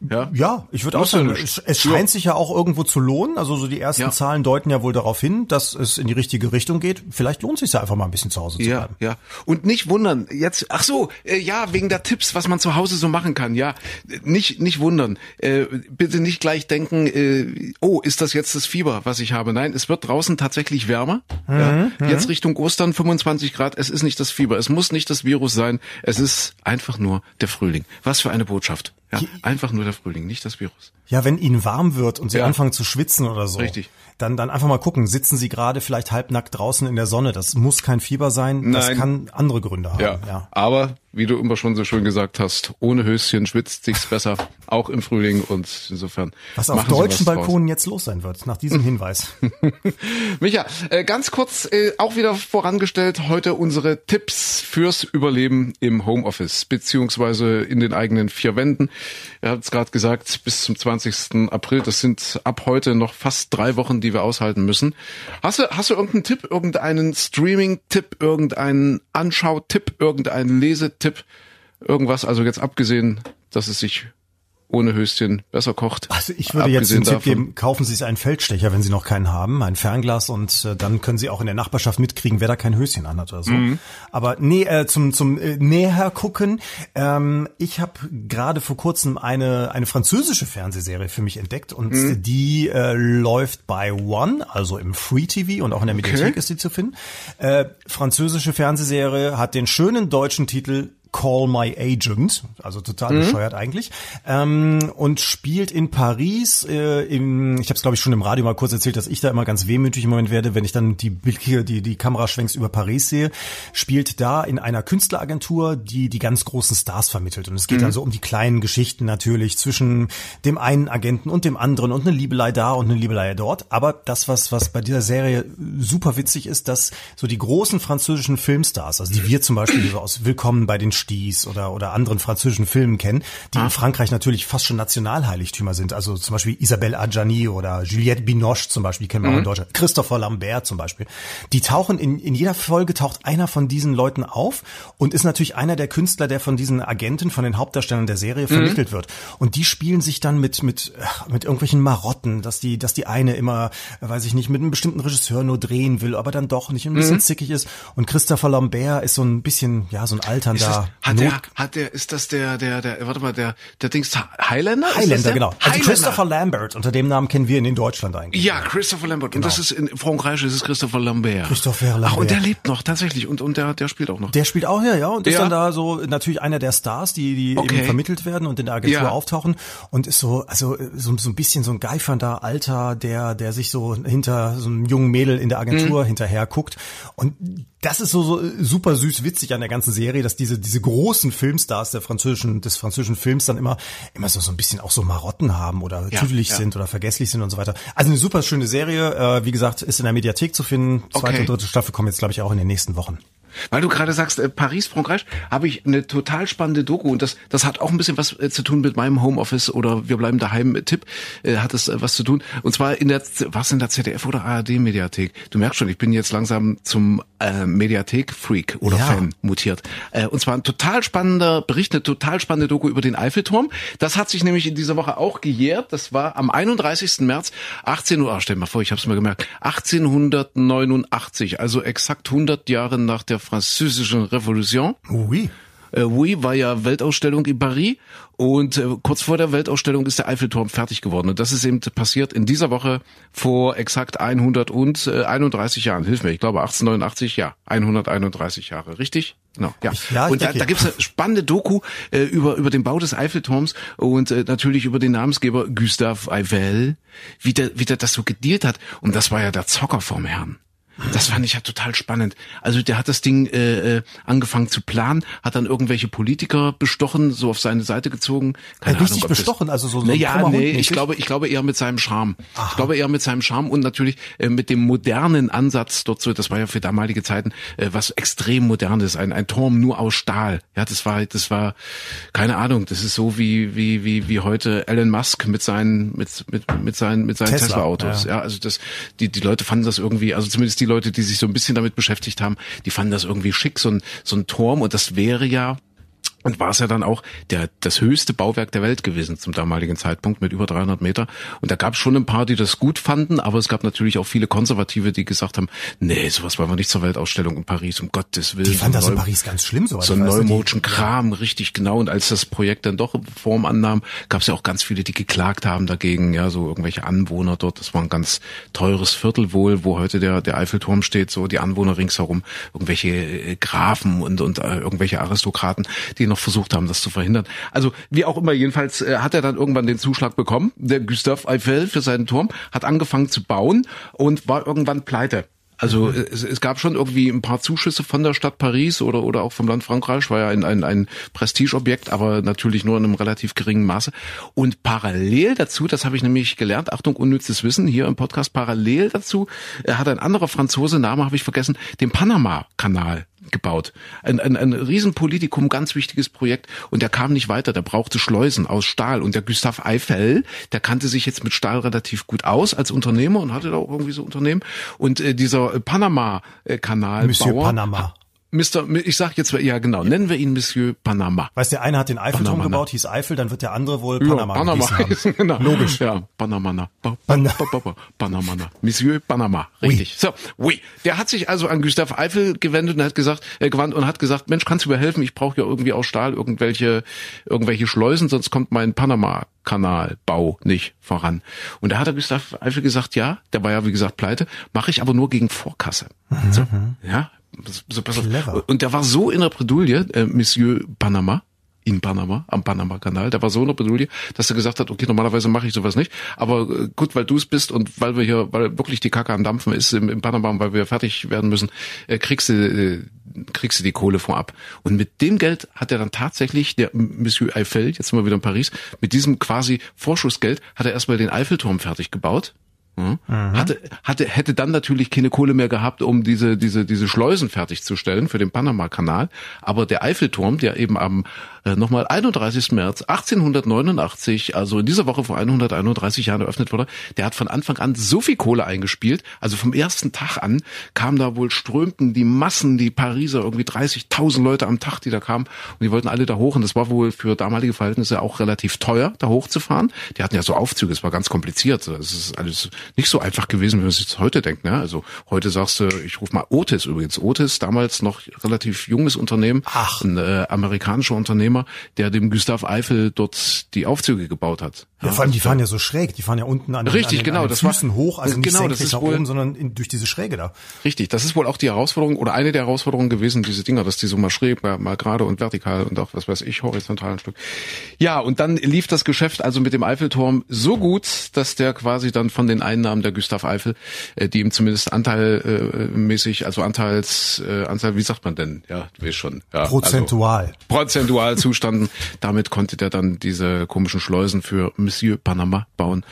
Speaker 3: Ja, ja ich würde auch sagen, es, es scheint ja. sich ja auch irgendwo zu lohnen. Also so die ersten ja. Zahlen deuten ja wohl darauf hin, dass es in die richtige Richtung geht. Vielleicht lohnt es sich ja einfach mal ein bisschen zu Hause zu
Speaker 2: ja,
Speaker 3: bleiben.
Speaker 2: Ja, Und nicht wundern, jetzt, ach so, äh, ja, wegen der Tipps, was man zu Hause so machen kann. Ja, nicht, nicht wundern. Äh, bitte nicht gleich denken, äh, oh, ist das jetzt das Fieber, was ich habe? Nein, es wird draußen tatsächlich wärmer. Mhm, ja. Mhm. Jetzt Richtung Ostern 25 Grad. Es ist nicht das Fieber. Es muss nicht das Virus sein. Es ist einfach nur der Frühling. Was für eine Botschaft. Ja, einfach nur der Frühling, nicht das Virus.
Speaker 3: Ja, wenn ihnen warm wird und sie ja. anfangen zu schwitzen oder so.
Speaker 2: Richtig.
Speaker 3: Dann, dann einfach mal gucken, sitzen sie gerade vielleicht halbnackt draußen in der Sonne. Das muss kein Fieber sein. Nein. Das kann andere Gründe haben. Ja.
Speaker 2: ja. Aber wie du immer schon so schön gesagt hast, ohne Höschen schwitzt sich's [laughs] besser, auch im Frühling und insofern.
Speaker 3: Was auf deutschen Balkonen jetzt los sein wird, nach diesem [laughs] Hinweis. [laughs]
Speaker 2: Micha, äh, ganz kurz äh, auch wieder vorangestellt, heute unsere Tipps fürs Überleben im Homeoffice, beziehungsweise in den eigenen vier Wänden. Ihr habt es gerade gesagt, bis zum 20. April, das sind ab heute noch fast drei Wochen, die wir aushalten müssen. Hast du, hast du irgendeinen Tipp, irgendeinen Streaming-Tipp, irgendeinen Anschau-Tipp, irgendeinen Lesetipp? Tipp, irgendwas, also jetzt abgesehen, dass es sich ohne Höschen besser kocht.
Speaker 3: Also ich würde jetzt den Tipp geben, kaufen Sie sich einen Feldstecher, wenn Sie noch keinen haben, ein Fernglas und äh, dann können Sie auch in der Nachbarschaft mitkriegen, wer da kein Höschen anhat oder so. Mhm. Aber nee, äh, zum zum äh, näher gucken. Ähm, ich habe gerade vor kurzem eine eine französische Fernsehserie für mich entdeckt und mhm. die äh, läuft bei One, also im Free TV und auch in der Mediathek okay. ist sie zu finden. Äh, französische Fernsehserie hat den schönen deutschen Titel Call My Agent, also total mhm. bescheuert eigentlich, ähm, und spielt in Paris. Äh, im, ich habe es glaube ich schon im Radio mal kurz erzählt, dass ich da immer ganz wehmütig im Moment werde, wenn ich dann die die die Kameraschwenks über Paris sehe. Spielt da in einer Künstleragentur, die die ganz großen Stars vermittelt und es geht mhm. dann so um die kleinen Geschichten natürlich zwischen dem einen Agenten und dem anderen und eine Liebelei da und eine Liebelei dort. Aber das was was bei dieser Serie super witzig ist, dass so die großen französischen Filmstars, also die [clears throat] wir zum Beispiel aus Willkommen bei den Sties oder, oder anderen französischen Filmen kennen, die ah. in Frankreich natürlich fast schon Nationalheiligtümer sind. Also zum Beispiel Isabelle Adjani oder Juliette Binoche zum Beispiel kennen wir mhm. auch in Deutschland. Christopher Lambert zum Beispiel. Die tauchen in, in jeder Folge taucht einer von diesen Leuten auf und ist natürlich einer der Künstler, der von diesen Agenten, von den Hauptdarstellern der Serie vermittelt mhm. wird. Und die spielen sich dann mit, mit, mit irgendwelchen Marotten, dass die, dass die eine immer, weiß ich nicht, mit einem bestimmten Regisseur nur drehen will, aber dann doch nicht ein bisschen mhm. zickig ist. Und Christopher Lambert ist so ein bisschen, ja, so ein alternder
Speaker 2: hat der, hat der, ist das der, der, der, warte mal, der, der Dings Highlander?
Speaker 3: Highlander, genau. Also Highlander. Christopher Lambert, unter dem Namen kennen wir ihn in Deutschland eigentlich.
Speaker 2: Ja, Christopher Lambert. Genau. Und das ist in Frankreich ist es Christopher Lambert.
Speaker 3: Christopher Lambert. Ach,
Speaker 2: und der lebt noch, tatsächlich. Und, und der, der spielt auch noch.
Speaker 3: Der spielt auch, ja, ja. Und ist ja. dann da so natürlich einer der Stars, die, die okay. eben vermittelt werden und in der Agentur ja. auftauchen. Und ist so, also, so, so ein bisschen so ein geifernder Alter, der, der sich so hinter so einem jungen Mädel in der Agentur mhm. hinterher guckt. Und das ist so, so super süß witzig an der ganzen Serie, dass diese, diese großen Filmstars der französischen, des französischen Films dann immer, immer so, so ein bisschen auch so Marotten haben oder ja, tüdelig ja. sind oder vergesslich sind und so weiter. Also eine super schöne Serie, äh, wie gesagt, ist in der Mediathek zu finden. Zweite okay. und dritte Staffel kommen jetzt, glaube ich, auch in den nächsten Wochen.
Speaker 2: Weil du gerade sagst, äh, Paris, Frankreich, habe ich eine total spannende Doku und das, das hat auch ein bisschen was äh, zu tun mit meinem Homeoffice oder wir bleiben daheim Tipp, äh, hat es äh, was zu tun. Und zwar in der, was in der ZDF oder ARD Mediathek. Du merkst schon, ich bin jetzt langsam zum äh, Mediathek-Freak oder ja. Fan mutiert. Äh, und zwar ein total spannender Bericht, eine total spannende Doku über den Eiffelturm. Das hat sich nämlich in dieser Woche auch gejährt. Das war am 31. März 18 Uhr, ach, stell mal vor, ich habe es mal gemerkt, 1889, also exakt 100 Jahre nach der französischen Revolution.
Speaker 3: Oui.
Speaker 2: Äh, oui war ja Weltausstellung in Paris und äh, kurz vor der Weltausstellung ist der Eiffelturm fertig geworden. Und das ist eben passiert in dieser Woche vor exakt 131 Jahren. Hilf mir, ich glaube 1889, ja, 131 Jahre, richtig? Genau, ja. ja und da, da gibt es eine spannende Doku äh, über über den Bau des Eiffelturms und äh, natürlich über den Namensgeber Gustave Eiffel, wie der wie der das so gedealt hat. Und das war ja der Zocker vom Herrn. Das fand ich ja total spannend. Also der hat das Ding äh, äh, angefangen zu planen, hat dann irgendwelche Politiker bestochen, so auf seine Seite gezogen.
Speaker 3: Keine ja, richtig Ahnung, bestochen, also so. so
Speaker 2: naja, nee, ich glaube, ich glaube eher mit seinem Charme. Aha. Ich glaube eher mit seinem Charme und natürlich äh, mit dem modernen Ansatz dort so. Das war ja für damalige Zeiten äh, was extrem modernes, ein ein Turm nur aus Stahl. Ja, das war das war keine Ahnung. Das ist so wie wie wie wie heute Elon Musk mit seinen mit mit mit seinen mit seinen Tesla, Tesla. Ja. ja, also das die die Leute fanden das irgendwie, also zumindest die die Leute, die sich so ein bisschen damit beschäftigt haben, die fanden das irgendwie schick, so ein, so ein Turm. Und das wäre ja und war es ja dann auch der, das höchste Bauwerk der Welt gewesen zum damaligen Zeitpunkt mit über 300 Meter. Und da gab es schon ein paar, die das gut fanden, aber es gab natürlich auch viele Konservative, die gesagt haben, nee, sowas wollen wir nicht zur Weltausstellung in Paris, um Gottes Willen.
Speaker 3: Die fanden das in Paris ganz schlimm.
Speaker 2: So, so ein neumodischen Kram, richtig genau. Und als das Projekt dann doch Form annahm, gab es ja auch ganz viele, die geklagt haben dagegen, ja, so irgendwelche Anwohner dort. Das war ein ganz teures Viertel wohl, wo heute der, der Eiffelturm steht, so die Anwohner ringsherum, irgendwelche äh, Grafen und, und äh, irgendwelche Aristokraten, die noch noch versucht haben, das zu verhindern. Also wie auch immer, jedenfalls äh, hat er dann irgendwann den Zuschlag bekommen, der Gustave Eiffel für seinen Turm, hat angefangen zu bauen und war irgendwann pleite. Also mhm. es, es gab schon irgendwie ein paar Zuschüsse von der Stadt Paris oder oder auch vom Land Frankreich, war ja ein, ein, ein Prestigeobjekt, aber natürlich nur in einem relativ geringen Maße. Und parallel dazu, das habe ich nämlich gelernt, Achtung, unnützes Wissen hier im Podcast, parallel dazu äh, hat ein anderer Franzose, Name habe ich vergessen, den Panama-Kanal gebaut. Ein, ein, ein Riesenpolitikum, ganz wichtiges Projekt. Und der kam nicht weiter. Der brauchte Schleusen aus Stahl. Und der Gustav Eiffel, der kannte sich jetzt mit Stahl relativ gut aus als Unternehmer und hatte da auch irgendwie so Unternehmen. Und äh, dieser Panama-Kanal.
Speaker 3: Monsieur Bauer, Panama.
Speaker 2: Mr. Ich sag jetzt, ja genau, nennen wir ihn Monsieur Panama.
Speaker 3: Weißt der eine hat den Eiffelturm Panama. gebaut, hieß Eiffel, dann wird der andere wohl Panama.
Speaker 2: Ja, Panama, [laughs] genau.
Speaker 3: Logisch.
Speaker 2: Ja, Panama. Pan Panama. Monsieur Panama, richtig. Oui. So, oui. Der hat sich also an Gustav Eiffel gewendet und hat gesagt, äh, gewandt und hat gesagt, Mensch, kannst du mir helfen? Ich brauche ja irgendwie aus Stahl irgendwelche irgendwelche Schleusen, sonst kommt mein Panama Kanalbau nicht voran. Und da hat er Gustav Eiffel gesagt, ja, der war ja wie gesagt pleite, mache ich aber nur gegen Vorkasse. Mhm. So, ja, so, pass auf. Und der war so in der Bredouille, äh, Monsieur Panama, in Panama, am Panama-Kanal. Der war so in der Bredouille, dass er gesagt hat, okay, normalerweise mache ich sowas nicht. Aber äh, gut, weil du es bist und weil wir hier, weil wirklich die Kacke am Dampfen ist im, im Panama und weil wir fertig werden müssen, äh, kriegst du, äh, kriegst du die Kohle vorab. Und mit dem Geld hat er dann tatsächlich, der Monsieur Eiffel, jetzt sind wir wieder in Paris, mit diesem quasi Vorschussgeld hat er erstmal den Eiffelturm fertig gebaut? Mhm. Hatte, hatte, hätte dann natürlich keine Kohle mehr gehabt, um diese, diese, diese Schleusen fertigzustellen für den Panama-Kanal. Aber der Eiffelturm, der eben am äh, nochmal 31. März 1889, also in dieser Woche vor 131 Jahren eröffnet wurde, der hat von Anfang an so viel Kohle eingespielt. Also vom ersten Tag an kam da wohl strömten die Massen, die Pariser, irgendwie 30.000 Leute am Tag, die da kamen und die wollten alle da hoch. Und das war wohl für damalige Verhältnisse auch relativ teuer, da hochzufahren. Die hatten ja so Aufzüge, es war ganz kompliziert. Es ist alles nicht so einfach gewesen, wie man sich heute denkt. Ne? Also heute sagst du, ich rufe mal Otis übrigens. Otis, damals noch relativ junges Unternehmen,
Speaker 3: Ach.
Speaker 2: ein äh, amerikanischer Unternehmer der dem Gustav Eiffel dort die Aufzüge gebaut hat.
Speaker 3: Ja, vor allem die fahren ja so schräg, die fahren ja unten an den,
Speaker 2: Richtig,
Speaker 3: an den,
Speaker 2: genau,
Speaker 3: an den
Speaker 2: das
Speaker 3: Füßen
Speaker 2: war,
Speaker 3: hoch, also nicht
Speaker 2: genau, das ist
Speaker 3: nach
Speaker 2: wohl,
Speaker 3: oben, sondern in, durch diese Schräge da.
Speaker 2: Richtig, das ist wohl auch die Herausforderung oder eine der Herausforderungen gewesen, diese Dinger, dass die so mal schräg, mal, mal gerade und vertikal und auch, was weiß ich, horizontal ein Stück. Ja, und dann lief das Geschäft also mit dem Eiffelturm so gut, dass der quasi dann von den Einnahmen der Gustav Eiffel, äh, die ihm zumindest anteilmäßig, äh, also Anteils, äh, Anteil, wie sagt man denn? Ja, weißt schon. Ja,
Speaker 3: prozentual.
Speaker 2: Also, prozentual zustanden. Damit konnte der dann diese komischen Schleusen für Monsieur Panama bauen.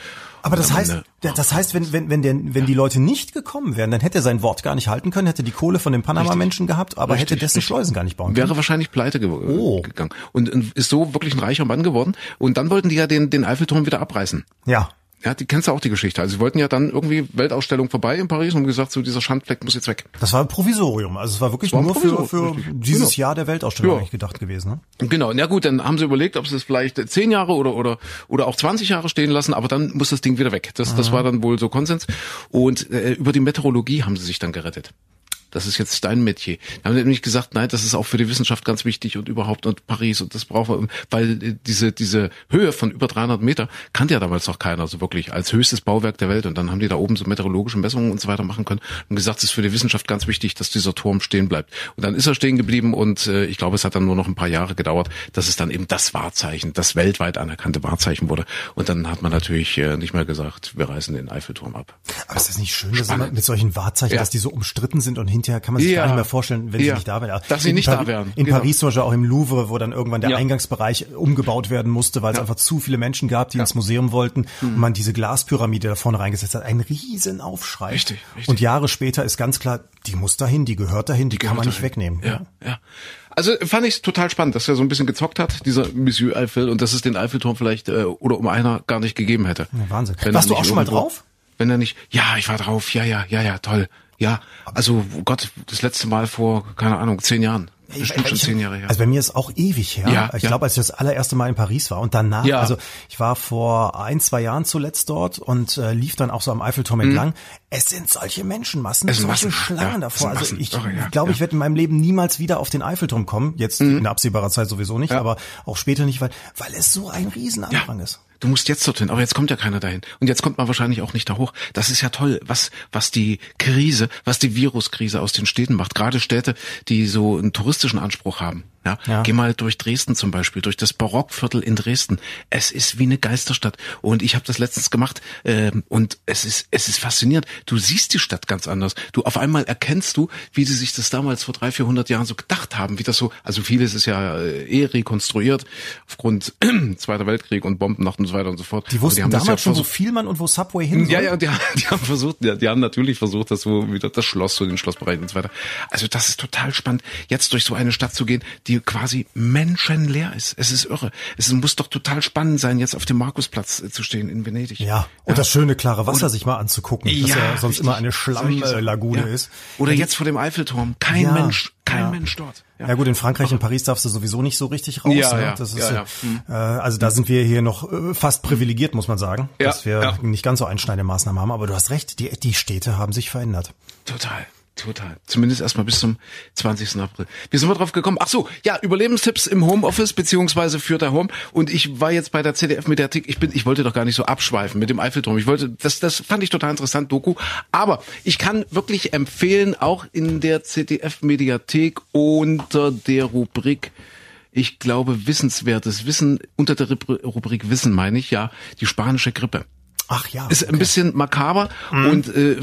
Speaker 3: Aber das heißt, das heißt, wenn, wenn, wenn, der, wenn die Leute nicht gekommen wären, dann hätte er sein Wort gar nicht halten können, hätte die Kohle von den Panama-Menschen gehabt, aber richtig, hätte dessen richtig. Schleusen gar nicht bauen können.
Speaker 2: Wäre wahrscheinlich pleite ge oh. gegangen. Und, und ist so wirklich ein reicher Mann geworden. Und dann wollten die ja den, den Eiffelturm wieder abreißen.
Speaker 3: Ja.
Speaker 2: Ja, die kennst du auch die Geschichte. Also sie wollten ja dann irgendwie Weltausstellung vorbei in Paris und haben gesagt, so dieser Schandfleck muss jetzt weg.
Speaker 3: Das war ein Provisorium. Also es war wirklich war nur für, für dieses genau. Jahr der Weltausstellung ja. eigentlich gedacht gewesen.
Speaker 2: Ne? Genau. Na gut, dann haben sie überlegt, ob sie es vielleicht zehn Jahre oder oder oder auch 20 Jahre stehen lassen, aber dann muss das Ding wieder weg. Das, das war dann wohl so Konsens. Und äh, über die Meteorologie haben sie sich dann gerettet. Das ist jetzt dein Metier. Da haben sie nämlich gesagt, nein, das ist auch für die Wissenschaft ganz wichtig und überhaupt und Paris und das brauchen wir, weil diese, diese Höhe von über 300 Meter kannte ja damals noch keiner so wirklich als höchstes Bauwerk der Welt und dann haben die da oben so meteorologische Messungen und so weiter machen können und gesagt, es ist für die Wissenschaft ganz wichtig, dass dieser Turm stehen bleibt. Und dann ist er stehen geblieben und äh, ich glaube, es hat dann nur noch ein paar Jahre gedauert, dass es dann eben das Wahrzeichen, das weltweit anerkannte Wahrzeichen wurde. Und dann hat man natürlich äh, nicht mehr gesagt, wir reißen den Eiffelturm ab.
Speaker 3: Aber ist das nicht schön, dass man mit solchen Wahrzeichen, ja. dass die so umstritten sind und hinterher kann man sich ja. gar nicht mehr vorstellen, wenn ja, sie nicht da wären.
Speaker 2: Dass sie nicht
Speaker 3: Pari
Speaker 2: da wären.
Speaker 3: In genau. Paris zum Beispiel auch im Louvre, wo dann irgendwann der ja. Eingangsbereich umgebaut werden musste, weil es einfach zu viele Menschen gab, die ins Museum wollten mhm. und man diese Glaspyramide da vorne reingesetzt hat. Ein riesen Aufschrei.
Speaker 2: Richtig, richtig.
Speaker 3: Und Jahre später ist ganz klar, die muss dahin, die gehört dahin, die, die kann man nicht wegnehmen.
Speaker 2: Ja, ja. Also fand ich total spannend, dass er so ein bisschen gezockt hat, dieser Monsieur Eiffel, und dass es den Eiffelturm vielleicht äh, oder um einer gar nicht gegeben hätte.
Speaker 3: Ja, Wahnsinn. Warst du auch schon mal drauf?
Speaker 2: wenn er nicht, ja, ich war drauf, ja, ja, ja, ja, toll. Ja, also Gott, das letzte Mal vor, keine Ahnung, zehn Jahren.
Speaker 3: Bestimmt schon zehn Jahre her. Also bei mir ist auch ewig her. Ja, ich ja. glaube, als ich das allererste Mal in Paris war und danach, ja. also ich war vor ein, zwei Jahren zuletzt dort und äh, lief dann auch so am Eiffelturm mhm. entlang. Es sind solche Menschenmassen, es solche Massen. Schlangen ja, davor. Also ich glaube, ich, glaub, ich werde in meinem Leben niemals wieder auf den Eiffelturm kommen. Jetzt mhm. in absehbarer Zeit sowieso nicht, aber auch später nicht, weil, weil es so ein Riesenandrang ist
Speaker 2: du musst jetzt dorthin, aber jetzt kommt ja keiner dahin. Und jetzt kommt man wahrscheinlich auch nicht da hoch. Das ist ja toll, was, was die Krise, was die Viruskrise aus den Städten macht. Gerade Städte, die so einen touristischen Anspruch haben. Ja, ja. Geh mal durch Dresden zum Beispiel, durch das Barockviertel in Dresden. Es ist wie eine Geisterstadt. Und ich habe das letztens gemacht äh, und es ist es ist faszinierend. Du siehst die Stadt ganz anders. Du auf einmal erkennst du, wie sie sich das damals vor drei, vierhundert Jahren so gedacht haben, wie das so. Also vieles ist ja äh, eh rekonstruiert aufgrund [clears throat] Zweiter Weltkrieg und Bombennacht und so weiter und so fort.
Speaker 3: Die wussten die damals ja schon, wo Vielmann und wo Subway hin
Speaker 2: soll? Ja, ja, die, [laughs] die haben versucht, die, die haben natürlich versucht, das so wieder das Schloss, so den Schlossbereich und so weiter. Also das ist total spannend, jetzt durch so eine Stadt zu gehen, die quasi menschenleer ist. Es ist irre. Es muss doch total spannend sein, jetzt auf dem Markusplatz äh, zu stehen in Venedig.
Speaker 3: Ja, und ja. das schöne klare Wasser Oder, sich mal anzugucken, das ja, ja sonst richtig. immer eine Schlammlagune ja. ist.
Speaker 2: Oder jetzt vor dem Eiffelturm. Kein Mensch, kein Mensch dort.
Speaker 3: Ja. ja gut, in Frankreich und Paris darfst du sowieso nicht so richtig raus. Ja, ne? ja, das ist, ja, ja. Hm. Äh, also da sind wir hier noch äh, fast privilegiert, muss man sagen, ja, dass wir ja. nicht ganz so einschneidende Maßnahmen haben. Aber du hast recht, die, die Städte haben sich verändert.
Speaker 2: Total. Total. Zumindest erstmal bis zum 20. April. Wie sind wir drauf gekommen? Ach so, ja, Überlebenstipps im Homeoffice beziehungsweise für der Home. Und ich war jetzt bei der CDF Mediathek. Ich bin, ich wollte doch gar nicht so abschweifen mit dem Eiffelturm. Ich wollte, das, das fand ich total interessant, Doku. Aber ich kann wirklich empfehlen, auch in der CDF Mediathek unter der Rubrik ich glaube, wissenswertes Wissen, unter der Rubrik Wissen meine ich, ja, die spanische Grippe.
Speaker 3: Ach ja.
Speaker 2: Ist okay. ein bisschen makaber mhm. und äh,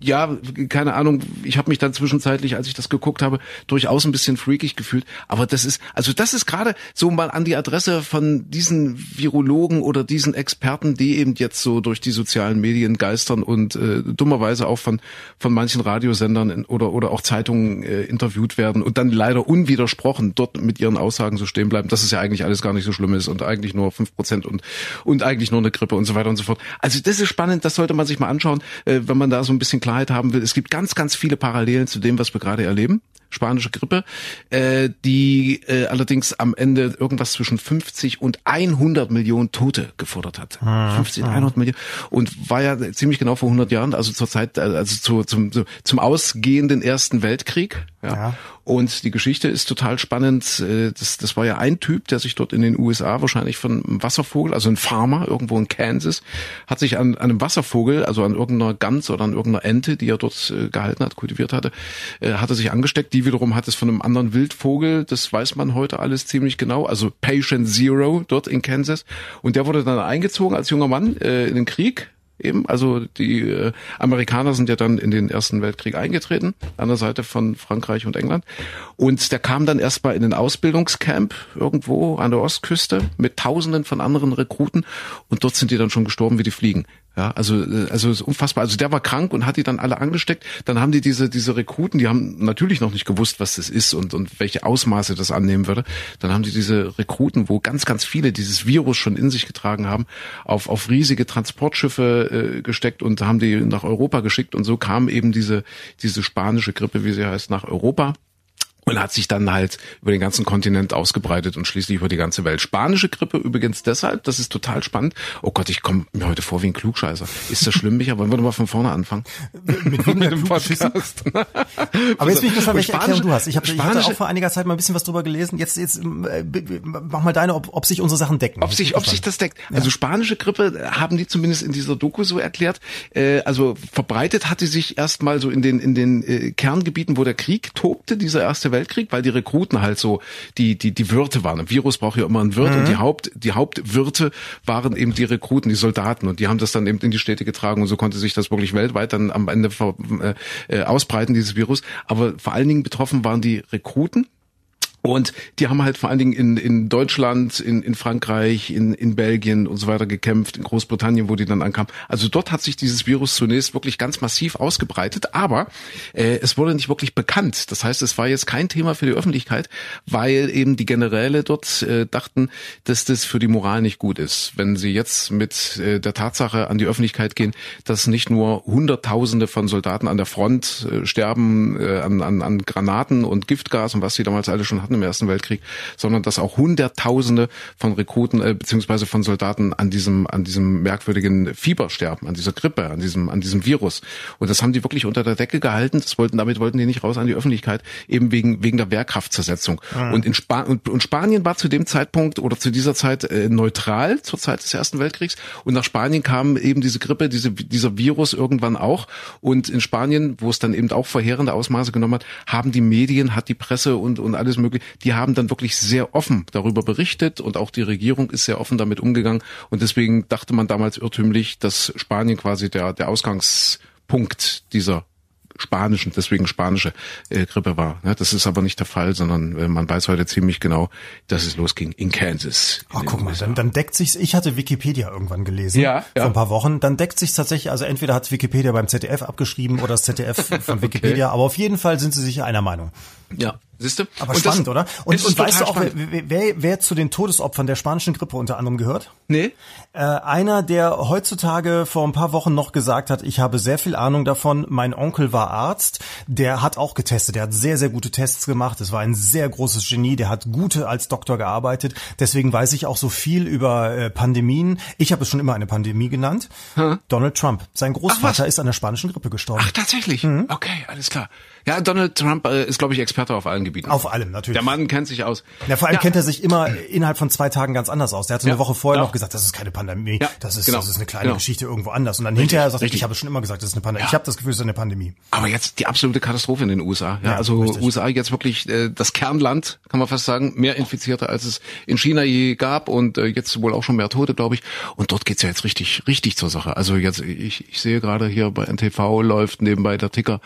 Speaker 2: ja, keine Ahnung, ich habe mich dann zwischenzeitlich, als ich das geguckt habe, durchaus ein bisschen freakig gefühlt. Aber das ist, also das ist gerade so mal an die Adresse von diesen Virologen oder diesen Experten, die eben jetzt so durch die sozialen Medien geistern und äh, dummerweise auch von von manchen Radiosendern oder oder auch Zeitungen äh, interviewt werden und dann leider unwidersprochen dort mit ihren Aussagen so stehen bleiben, dass es ja eigentlich alles gar nicht so schlimm ist und eigentlich nur fünf Prozent und und eigentlich nur eine Grippe und so weiter und so fort. Also das ist spannend, das sollte man sich mal anschauen, äh, wenn man da so ein bisschen Klarheit haben will. Es gibt ganz, ganz viele Parallelen zu dem, was wir gerade erleben spanische Grippe, äh, die äh, allerdings am Ende irgendwas zwischen 50 und 100 Millionen Tote gefordert hat. Ah, 50 und 100 Millionen und war ja ziemlich genau vor 100 Jahren, also zur Zeit, äh, also zu, zum, zum ausgehenden Ersten Weltkrieg. Ja. ja. Und die Geschichte ist total spannend. Äh, das, das war ja ein Typ, der sich dort in den USA wahrscheinlich von einem Wasservogel, also ein Farmer irgendwo in Kansas, hat sich an, an einem Wasservogel, also an irgendeiner Gans oder an irgendeiner Ente, die er dort äh, gehalten hat, kultiviert hatte, äh, hat er sich angesteckt. Die wiederum hat es von einem anderen Wildvogel, das weiß man heute alles ziemlich genau, also Patient Zero dort in Kansas. Und der wurde dann eingezogen als junger Mann in den Krieg eben. Also die äh, Amerikaner sind ja dann in den Ersten Weltkrieg eingetreten, an der Seite von Frankreich und England. Und der kam dann erstmal in den Ausbildungscamp irgendwo an der Ostküste mit Tausenden von anderen Rekruten und dort sind die dann schon gestorben wie die Fliegen. Ja, also äh, also ist unfassbar. Also der war krank und hat die dann alle angesteckt. Dann haben die diese diese Rekruten, die haben natürlich noch nicht gewusst, was das ist und und welche Ausmaße das annehmen würde. Dann haben die diese Rekruten, wo ganz ganz viele dieses Virus schon in sich getragen haben, auf auf riesige Transportschiffe äh, gesteckt und haben die nach Europa geschickt und so kam eben diese diese spanische Grippe, wie sie heißt, nach Europa und hat sich dann halt über den ganzen Kontinent ausgebreitet und schließlich über die ganze Welt. Spanische Grippe übrigens deshalb, das ist total spannend. Oh Gott, ich komme mir heute vor wie ein Klugscheißer. Ist das schlimm, Micha? Wollen wir mal von vorne anfangen?
Speaker 3: Mit, mit, dem Podcast. [laughs] Aber jetzt bin ich gespannt, welche Erklärung du hast. Ich, hab, ich hatte auch vor einiger Zeit mal ein bisschen was drüber gelesen. Jetzt, jetzt äh, mach mal deine, ob, ob sich unsere Sachen decken.
Speaker 2: Ob sich, ob sich das deckt. Ja. Also spanische Grippe haben die zumindest in dieser Doku so erklärt. Äh, also verbreitet hatte sich erstmal so in den in den äh, Kerngebieten, wo der Krieg tobte, dieser erste Welt Weltkrieg, weil die Rekruten halt so die die die Wirte waren. Ein Virus braucht ja immer einen Wirt mhm. und die Haupt die Hauptwirte waren eben die Rekruten, die Soldaten und die haben das dann eben in die Städte getragen und so konnte sich das wirklich weltweit dann am Ende äh, äh, ausbreiten dieses Virus. Aber vor allen Dingen betroffen waren die Rekruten Und die haben halt vor allen Dingen in, in Deutschland, in, in Frankreich, in, in Belgien und so weiter gekämpft, in Großbritannien, wo die dann ankamen. Also dort hat sich dieses Virus zunächst wirklich ganz massiv ausgebreitet, aber äh, es wurde nicht wirklich bekannt. Das heißt, es war jetzt kein Thema für die Öffentlichkeit, weil eben die Generäle dort äh, dachten, dass das für die Moral nicht gut ist. Wenn sie jetzt mit äh, der Tatsache an die Öffentlichkeit gehen, dass nicht nur Hunderttausende von Soldaten an der Front äh, sterben, äh, an, an, an Granaten und Giftgas und was sie damals alle schon hatten, im Ersten Weltkrieg, sondern dass auch Hunderttausende von Rekruten äh, beziehungsweise von Soldaten an diesem an diesem merkwürdigen Fieber sterben, an dieser Grippe, an diesem an diesem Virus. Und das haben die wirklich unter der Decke gehalten. Das wollten damit wollten die nicht raus an die Öffentlichkeit, eben wegen wegen der Wehrkraftzersetzung. Mhm. Und in Spa und, und Spanien war zu dem Zeitpunkt oder zu dieser Zeit äh, neutral zur Zeit des Ersten Weltkriegs. Und nach Spanien kam eben diese Grippe, diese, dieser Virus irgendwann auch. Und in Spanien, wo es dann eben auch verheerende Ausmaße genommen hat, haben die Medien, hat die Presse und, und alles mögliche, die haben dann wirklich sehr offen darüber berichtet und auch die Regierung ist sehr offen damit umgegangen und deswegen dachte man damals irrtümlich, dass Spanien quasi der, der Ausgangspunkt dieser spanischen, deswegen spanische äh, Grippe war. Ja, das ist aber nicht der Fall, sondern äh, man weiß heute ziemlich genau, dass es losging in Kansas.
Speaker 3: Ach, guck mal, dann, dann deckt sich's. Ich hatte Wikipedia irgendwann gelesen ja, ja. vor ein paar Wochen. Dann deckt sich's tatsächlich. Also entweder hat Wikipedia beim ZDF abgeschrieben oder das ZDF [laughs] von Wikipedia. okay. Aber auf jeden Fall sind sie sich einer Meinung.
Speaker 2: Ja, Siehst du?
Speaker 3: Aber und spannend, das, oder? Und, und weißt du auch, wer, wer, wer zu den Todesopfern der spanischen Grippe unter anderem gehört?
Speaker 2: Nee.
Speaker 3: Äh, einer, der heutzutage vor ein paar Wochen noch gesagt hat, ich habe sehr viel Ahnung davon, mein Onkel war Arzt, der hat auch getestet, der hat sehr, sehr gute Tests gemacht, es war ein sehr großes Genie, der hat gute als Doktor gearbeitet, deswegen weiß ich auch so viel über äh, Pandemien. Ich habe es schon immer eine Pandemie genannt. Hm? Donald Trump, sein Großvater ist an der spanischen Grippe gestorben.
Speaker 2: Ach, tatsächlich? Mhm. Okay, alles klar. Ja, Donald Trump äh, ist, glaube ich, Experte auf allen Gebieten.
Speaker 3: Auf allem, natürlich.
Speaker 2: Der Mann kennt sich aus.
Speaker 3: Ja, vor allem ja. kennt er sich immer innerhalb von zwei Tagen ganz anders aus. Der hatte ja. eine Woche vorher ja. noch gesagt, das ist keine Pandemie, das ist genau. das ist eine kleine genau. Geschichte irgendwo anders. Und dann richtig, hinterher sagt er, ich habe schon immer gesagt, das ist eine Pandemie. Ich habe das Gefühl, es ist eine Pandemie.
Speaker 2: Aber jetzt die absolute Katastrophe in den USA. Ja, also richtig. USA jetzt wirklich äh, das Kernland, kann man fast sagen, mehr Infizierte als es in China je gab und äh, jetzt wohl auch schon mehr Tote, glaube ich. Und dort geht's ja jetzt richtig, richtig zur Sache. Also jetzt, ich, ich sehe gerade hier bei NTV läuft nebenbei der Ticker,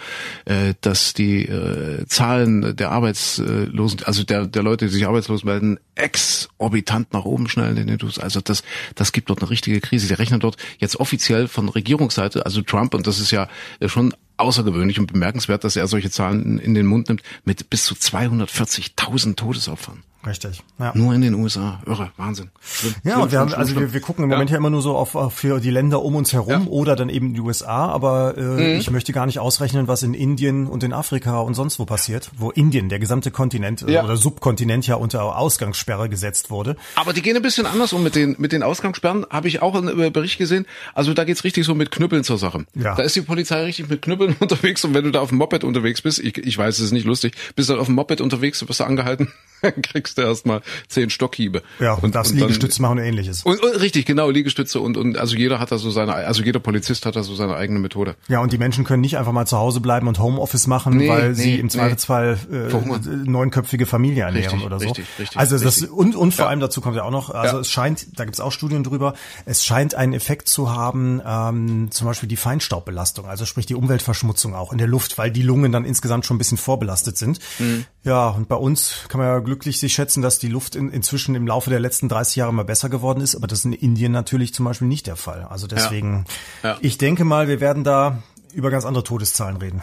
Speaker 2: äh, dass die äh, Zahlen der Arbeitslosen, also der, der Leute, die sich arbeitslos melden, exorbitant nach oben schnellen in den USA. Also das, das gibt dort eine richtige Krise. Die rechnen dort jetzt offiziell von Regierungsseite, also Trump, und das ist ja schon außergewöhnlich und bemerkenswert, dass er solche Zahlen in den Mund nimmt, mit bis zu 240.000 Todesopfern.
Speaker 3: Richtig.
Speaker 2: Ja. Nur in den USA. Irre, Wahnsinn.
Speaker 3: Schlimm, ja, und wir haben, also wir, wir gucken im ja. Moment ja immer nur so auf, auf für die Länder um uns herum ja. oder dann eben die USA, aber äh, mhm. ich möchte gar nicht ausrechnen, was in Indien und in Afrika und sonst wo passiert, wo Indien, der gesamte Kontinent ja. oder Subkontinent ja unter Ausgangssperre gesetzt wurde.
Speaker 2: Aber die gehen ein bisschen anders um mit den mit den Ausgangssperren, habe ich auch einen äh, Bericht gesehen. Also da geht's richtig so mit Knüppeln zur Sache. Ja. Da ist die Polizei richtig mit Knüppeln [laughs] unterwegs und wenn du da auf dem Moped unterwegs bist, ich, ich weiß, es ist nicht lustig, bist du auf dem Moped unterwegs, du wirst du angehalten, [laughs] kriegst du erstmal zehn Stockhiebe.
Speaker 3: Ja, und, und das und Liegestütze machen und ähnliches.
Speaker 2: Und, und, richtig, genau, Liegestütze und, und also jeder hat da so seine, also jeder Polizist hat da so seine eigene Methode.
Speaker 3: Ja, und die Menschen können nicht einfach mal zu Hause bleiben und Homeoffice machen, nee, weil nee, sie im Zweifelsfall äh, neunköpfige Familie ernähren richtig, oder so. Richtig, richtig, also das richtig. und und vor ja. allem dazu kommt ja auch noch, also ja. es scheint, da gibt's auch Studien drüber, es scheint einen Effekt zu haben, ähm, zum Beispiel die Feinstaubbelastung, also sprich die Umweltverschmutzung auch in der Luft, weil die Lungen dann insgesamt schon ein bisschen vorbelastet sind. Mhm. Ja, und bei uns kann man ja glücklich sich schätzen, dass die Luft in, inzwischen im Laufe der letzten 30 Jahre mal besser geworden ist, aber das ist in Indien natürlich zum Beispiel nicht der Fall. Also deswegen, ja. Ja. ich denke mal, wir werden da über ganz andere Todeszahlen reden.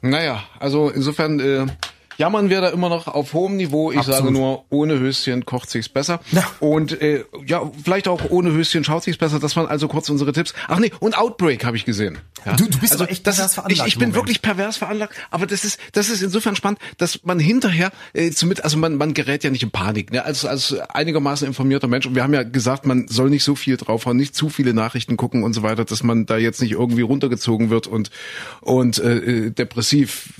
Speaker 2: Naja, also insofern äh, jammern wir da immer noch auf hohem Niveau. Ich Absolut. sage nur, ohne Höschen kocht sich's besser. Ja. Und äh, ja, vielleicht auch ohne Höschen schaut sich's besser. Das waren also kurz unsere Tipps. Ach nee, und Outbreak habe ich gesehen.
Speaker 3: Ja? Du, du bist also, echt pervers veranlagt.
Speaker 2: Ich, ich bin wirklich pervers veranlagt, aber das ist das ist insofern spannend, dass man hinterher äh, zumindest, also man man gerät ja nicht in Panik. Ne? Als als einigermaßen informierter Mensch und wir haben ja gesagt, man soll nicht so viel draufhauen, nicht zu viele Nachrichten gucken und so weiter, dass man da jetzt nicht irgendwie runtergezogen wird und und äh, äh depressiv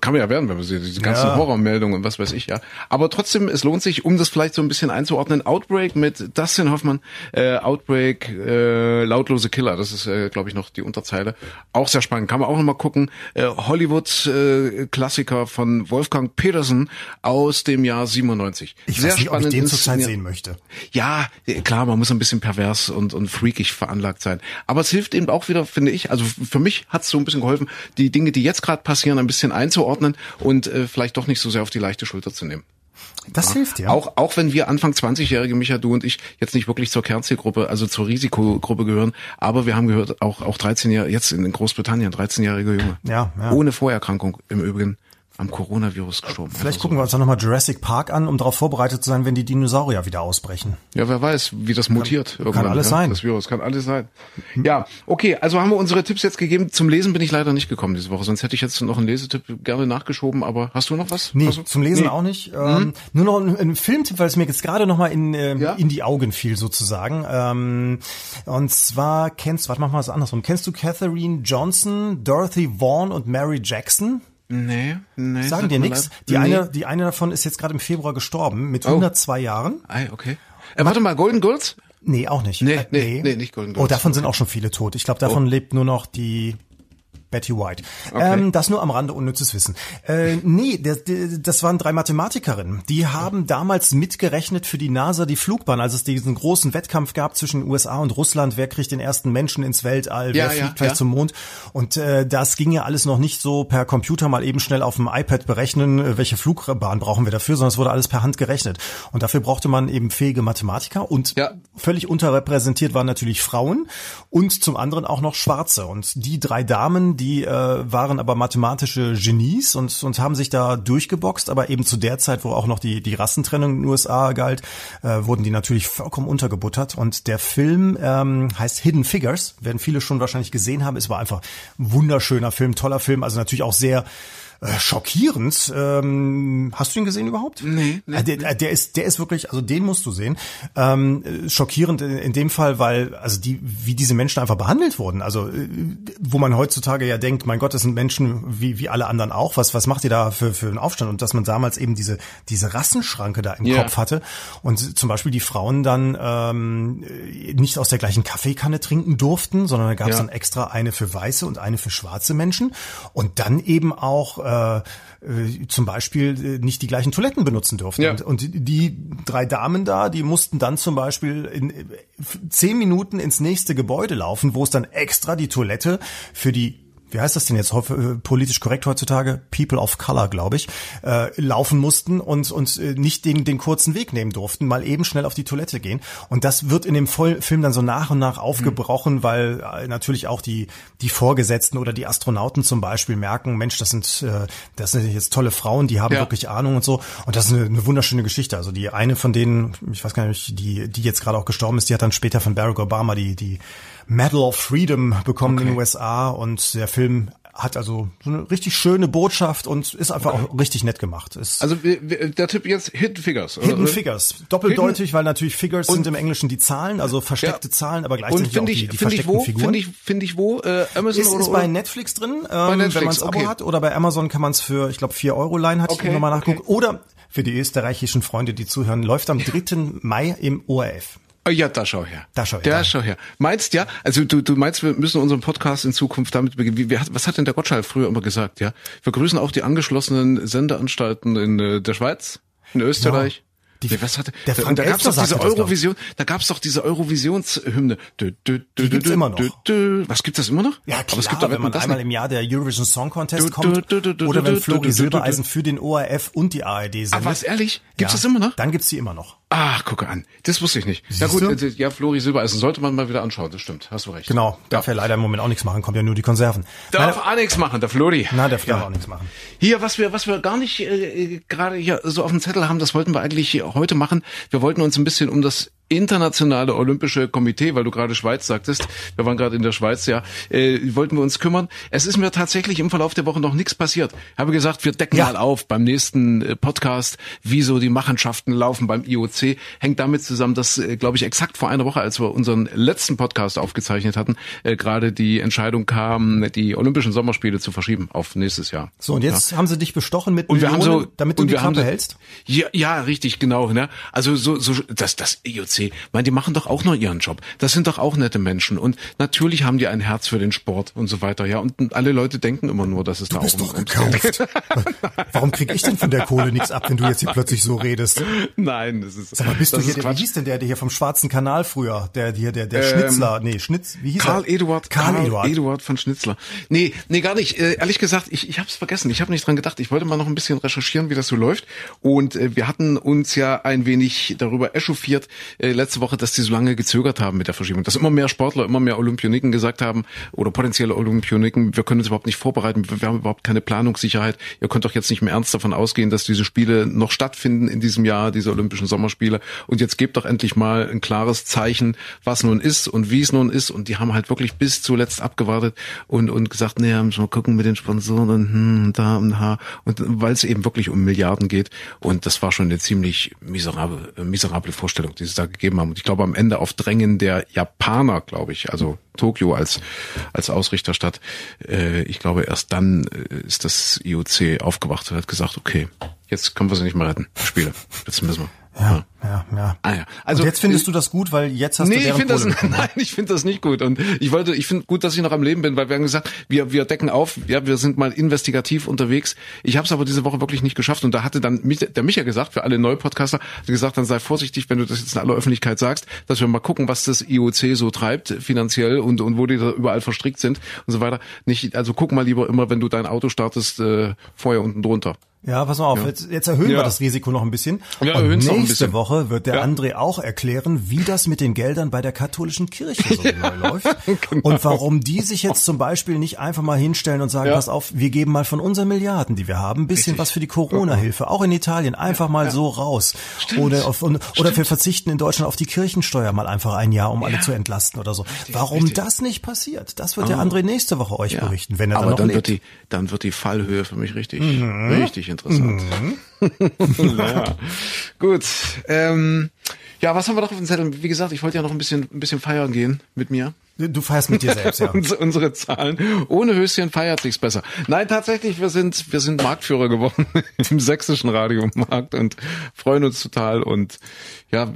Speaker 2: kann man ja werden, wenn man diese ganzen ja. Horrormeldungen und was weiß ich, ja. Aber trotzdem, es lohnt sich, um das vielleicht so ein bisschen einzuordnen, Outbreak mit Dustin Hoffmann, äh, Outbreak, äh, lautlose Killer, das ist, äh, glaube ich, noch die Unterzeile. Auch sehr spannend, kann man auch nochmal gucken. Äh, Hollywood-Klassiker äh, von Wolfgang Petersen aus dem Jahr 97.
Speaker 3: Ich sehr weiß nicht, spannend ob ich den zurzeit sehen möchte.
Speaker 2: Ja, klar, man muss ein bisschen pervers und, und freakig veranlagt sein. Aber es hilft eben auch wieder, finde ich, also für mich hat es so ein bisschen geholfen, die Dinge, die jetzt gerade passieren, ein bisschen einzuordnen und äh, vielleicht doch nicht so sehr auf die leichte Schulter zu nehmen.
Speaker 3: Das ja. hilft ja.
Speaker 2: Auch, auch wenn wir Anfang 20-Jährige, Micha, du und ich, jetzt nicht wirklich zur Kernzielgruppe, also zur Risikogruppe gehören, aber wir haben gehört, auch, auch 13 Jahre, jetzt in Großbritannien, 13-jährige Junge.
Speaker 3: Ja, ja.
Speaker 2: Ohne Vorerkrankung im Übrigen am Coronavirus gestorben.
Speaker 3: Vielleicht gucken so. wir uns dann nochmal Jurassic Park an, um darauf vorbereitet zu sein, wenn die Dinosaurier wieder ausbrechen.
Speaker 2: Ja, wer weiß, wie das mutiert.
Speaker 3: Kann, kann alles
Speaker 2: ja,
Speaker 3: sein.
Speaker 2: Das Virus kann alles sein. Ja, okay, also haben wir unsere Tipps jetzt gegeben. Zum Lesen bin ich leider nicht gekommen diese Woche, sonst hätte ich jetzt noch einen Lesetipp gerne nachgeschoben, aber hast du noch was?
Speaker 3: Nee,
Speaker 2: also,
Speaker 3: zum Lesen nee. auch nicht. Ähm, mhm. Nur noch ein, ein, Filmtipp, weil es mir jetzt gerade nochmal in, äh, ja? in die Augen fiel sozusagen. Ähm, und zwar kennst, warte, mach mal was andersrum. Kennst du Katherine Johnson, Dorothy Vaughan und Mary Jackson?
Speaker 2: Nee, nee.
Speaker 3: Sagen dir nichts. Die nee. eine, die eine davon ist jetzt gerade im Februar gestorben mit 102 oh. Jahren.
Speaker 2: Ei, okay. Äh, warte mal, Golden Girls?
Speaker 3: Nee, auch nicht.
Speaker 2: Nee, äh, nee, nee, nicht Golden Girls.
Speaker 3: Oh, davon sind auch schon viele tot. Ich glaube, davon oh. lebt nur noch die Betty White. Okay. Ähm, das nur am Rande unnützes Wissen. Äh, nee, das, das waren drei Mathematikerinnen. Die haben damals mitgerechnet für die NASA die Flugbahn, als es diesen großen Wettkampf gab zwischen USA und Russland. Wer kriegt den ersten Menschen ins Weltall? Ja, wer fliegt ja, vielleicht ja. zum Mond? Und äh, das ging ja alles noch nicht so per Computer mal eben schnell auf dem iPad berechnen, äh, welche Flugbahn brauchen wir dafür, sondern es wurde alles per Hand gerechnet. Und dafür brauchte man eben fähige Mathematiker und ja. völlig unterrepräsentiert waren natürlich Frauen und zum anderen auch noch Schwarze. Und die drei Damen, die die äh, waren aber mathematische Genies und, und haben sich da durchgeboxt, aber eben zu der Zeit, wo auch noch die, die Rassentrennung in den USA galt, äh, wurden die natürlich vollkommen untergebuttert. Und der Film ähm, heißt Hidden Figures, werden viele schon wahrscheinlich gesehen haben. Es war einfach ein wunderschöner Film, toller Film, also natürlich auch sehr äh, schockierend. Ähm, hast du ihn gesehen überhaupt?
Speaker 2: Nee. nee,
Speaker 3: äh, der, der ist, der ist wirklich, also den musst du sehen. Ähm, schockierend in, in dem Fall, weil also die, wie diese Menschen einfach behandelt wurden. Also äh, wo man heutzutage ja denkt, mein Gott, das sind Menschen wie wie alle anderen auch. Was was macht ihr da für für einen Aufstand? Und dass man damals eben diese diese Rassenschranke da im yeah. Kopf hatte und zum Beispiel die Frauen dann ähm, nicht aus der gleichen Kaffeekanne trinken durften, sondern da gab es ja. dann extra eine für weiße und eine für schwarze Menschen und dann eben auch äh, äh, zum Beispiel äh, nicht die gleichen Toiletten benutzen durften. Ja. Und, und die drei Damen da, die mussten dann zum Beispiel in äh, zehn Minuten ins nächste Gebäude laufen, wo es dann extra die Toilette für die wie heißt das denn jetzt äh, politisch korrekt heutzutage, People of Color, glaube ich, äh, laufen mussten und, und äh, nicht den, den kurzen Weg nehmen durften, mal eben schnell auf die Toilette gehen. Und das wird in dem Film dann so nach und nach aufgebrochen, mhm. weil äh, natürlich auch die, die Vorgesetzten oder die Astronauten zum Beispiel merken, Mensch, das sind, äh, das sind jetzt tolle Frauen, die haben ja. wirklich Ahnung und so. Und das ist eine, eine wunderschöne Geschichte. Also die eine von denen, ich weiß gar nicht, die, die jetzt gerade auch gestorben ist, die hat dann später von Barack Obama die, die Medal of Freedom bekommen okay. in den USA und der Film hat also so eine richtig schöne Botschaft und ist einfach okay. auch richtig nett gemacht. Ist
Speaker 2: also der Tipp jetzt Hidden Figures.
Speaker 3: Oder? Hidden Figures. Doppeldeutig, Hidden? weil natürlich Figures sind im Englischen die Zahlen, also versteckte ja. Zahlen, aber gleichzeitig auch die, die versteckten
Speaker 2: ich wo,
Speaker 3: Figuren.
Speaker 2: Finde ich, finde ich wo? Äh, Amazon
Speaker 3: ist,
Speaker 2: oder,
Speaker 3: ist bei Netflix drin, ähm, bei Netflix, wenn man es Abo okay. hat. Oder bei Amazon kann man es für, ich glaube, vier Euro leihen, hatte okay, ich nochmal nachgeguckt. Okay. Oder für die österreichischen Freunde, die zuhören, läuft am 3. Mai im ORF.
Speaker 2: Oh ja, da schau her.
Speaker 3: Da schau her.
Speaker 2: Da schau her. Meinst ja, also du, du meinst, wir müssen unseren Podcast in Zukunft damit beginnen. Wie, wie, was hat denn der Gottschalk früher immer gesagt, ja? Wir grüßen auch die angeschlossenen Sendeanstalten in äh, der Schweiz, in Österreich. Ja. Die, nee, was hatte, der Frank da gab's doch diese Eurovision, da gab's doch diese Eurovisionshymne.
Speaker 3: Die gibt's immer noch.
Speaker 2: Was gibt das immer noch?
Speaker 3: Ja, klar, Aber es gibt doch, wenn man einmal im Jahr der Eurovision Song Contest kommt oder wenn Flori Silbereisen für den ORF und die ARD sind.
Speaker 2: Ah, was ehrlich? Gibt's das immer noch?
Speaker 3: Dann gibt's die immer noch.
Speaker 2: Ach, gucke an. Das wusste ich nicht. Na gut? Äh, ja, Flori Silbereisen sollte man mal wieder anschauen, das stimmt. Hast du recht.
Speaker 3: Genau, darf ja, ja leider im Moment auch nichts machen, kommt ja nur die Konserven.
Speaker 2: Darf Meine, auch nichts machen, der Flori.
Speaker 3: Na, der darf ja. auch nichts machen.
Speaker 2: Hier, was wir, was wir gar nicht äh, gerade hier so auf dem Zettel haben, das wollten wir eigentlich heute machen. Wir wollten uns ein bisschen um das internationale Olympische Komitee, weil du gerade Schweiz sagtest, wir waren gerade in der Schweiz, ja, äh, wollten wir uns kümmern. Es ist mir tatsächlich im Verlauf der Woche noch nichts passiert. Ich habe gesagt, wir decken ja. mal auf beim nächsten äh, Podcast, wie so die Machenschaften laufen beim IOC. Hängt damit zusammen, dass, äh, glaube ich, exakt vor einer Woche, als wir unseren letzten Podcast aufgezeichnet hatten, äh, gerade die Entscheidung kam, die Olympischen Sommerspiele zu verschieben auf nächstes Jahr.
Speaker 3: So, und jetzt ja. haben sie dich bestochen mit
Speaker 2: und haben so,
Speaker 3: damit du die Klappe hältst?
Speaker 2: Ja, ja, richtig, genau. Ne? Also so, so das, das IOC IOC, meine, die machen doch auch nur ihren Job. Das sind doch auch nette Menschen und natürlich haben die ein Herz für den Sport und so weiter. Ja, und alle Leute denken immer nur, dass es
Speaker 3: du
Speaker 2: da
Speaker 3: bist auch um, gekauft. [laughs] Warum krieg ich denn von der Kohle nichts ab, wenn du jetzt hier plötzlich so redest?
Speaker 2: Nein, das ist.
Speaker 3: Sag mal, bist du hier, der, wie hieß denn der, der hier vom Schwarzen Kanal früher, der hier, der, der ähm, Schnitzler, nee, Schnitz, wie hieß
Speaker 2: Karl
Speaker 3: er?
Speaker 2: Eduard, Karl, Karl Eduard. Eduard von Schnitzler. Nee, nee, gar nicht. Äh, ehrlich gesagt, ich, ich habe es vergessen. Ich habe nicht dran gedacht. Ich wollte mal noch ein bisschen recherchieren, wie das so läuft. Und äh, wir hatten uns ja ein wenig darüber echauffiert äh, letzte Woche, dass die so lange gezögert haben mit der Verschiebung. Dass immer mehr Sportler, immer mehr Olympioniken gesagt haben oder potenzielle Olympioniken, wir können uns überhaupt nicht vorbereiten, wir haben überhaupt keine Planungssicherheit. Ihr könnt doch jetzt nicht mehr ernst davon ausgehen, dass diese Spiele noch stattfinden in diesem Jahr, diese Olympischen Sommerspiele. Und jetzt gebt doch endlich mal ein klares Zeichen, was nun ist und wie es nun ist. Und die haben halt wirklich bis zuletzt abgewartet und, und gesagt, nee, müssen wir gucken mit den Sponsoren und hm, da und da. Und weil es eben wirklich um Milliarden geht. Und das war schon eine ziemlich miserable, miserable Vorstellung, die sie da gegeben haben. Und ich glaube, am Ende auf Drängen der Japaner, glaube ich, also Tokio als, als Ausrichterstadt, äh, ich glaube, erst dann äh, ist das IOC aufgewacht und hat gesagt, okay, jetzt können wir sie nicht mehr retten, Spiele. Jetzt müssen wir.
Speaker 3: Ja, ja, ja.
Speaker 2: Ah, ja. Also
Speaker 3: und jetzt findest du das gut, weil jetzt hast
Speaker 2: nee,
Speaker 3: du
Speaker 2: ich finde das [laughs] nein, ich finde das nicht gut und ich wollte, ich finde gut, dass ich noch am Leben bin, weil wir haben gesagt, wir wir decken auf, ja, wir sind mal investigativ unterwegs. Ich habe es aber diese Woche wirklich nicht geschafft und da hatte dann der Micha gesagt, für alle Neupodcaster, hat gesagt, dann sei vorsichtig, wenn du das jetzt in aller Öffentlichkeit sagst, dass wir mal gucken, was das IOC so treibt finanziell und und wo die da überall verstrickt sind und so weiter. Nicht, also guck mal lieber immer, wenn du dein Auto startest, äh, vorher unten drunter.
Speaker 3: Ja, pass mal auf, ja. jetzt, jetzt erhöhen ja. wir das Risiko noch ein bisschen.
Speaker 2: Ja,
Speaker 3: und nächste
Speaker 2: noch ein bisschen.
Speaker 3: Woche wird der ja. André auch erklären, wie das mit den Geldern bei der katholischen Kirche so [laughs] genau läuft. genau. Und warum die sich jetzt zum Beispiel nicht einfach mal hinstellen und sagen, pass auf, wir geben mal von unseren Milliarden, die wir haben, ein bisschen Richtig. was für die Corona-Hilfe, auch in Italien, einfach mal so raus. Stimmt. Oder, auf, oder Stimmt. wir verzichten in Deutschland auf die Kirchensteuer mal einfach ein Jahr, um alle zu entlasten oder so. Richtig, warum Richtig. das nicht passiert, das wird der André nächste Woche euch berichten, wenn er
Speaker 2: Aber
Speaker 3: dann noch
Speaker 2: dann
Speaker 3: lebt.
Speaker 2: Wird die, dann wird die Fallhöhe für mich richtig, mhm. richtig interessant. Mhm. [laughs] naja, gut. Ähm, ja, was haben wir noch auf dem Zettel? Wie gesagt, ich wollte ja noch ein bisschen, ein bisschen feiern gehen mit mir.
Speaker 3: Du feierst mit dir [laughs] selbst, ja.
Speaker 2: Unsere Zahlen. Ohne Höschen feiert sich's besser. Nein, tatsächlich, wir sind, wir sind Marktführer geworden [laughs] im sächsischen Radiomarkt und freuen uns total und ja,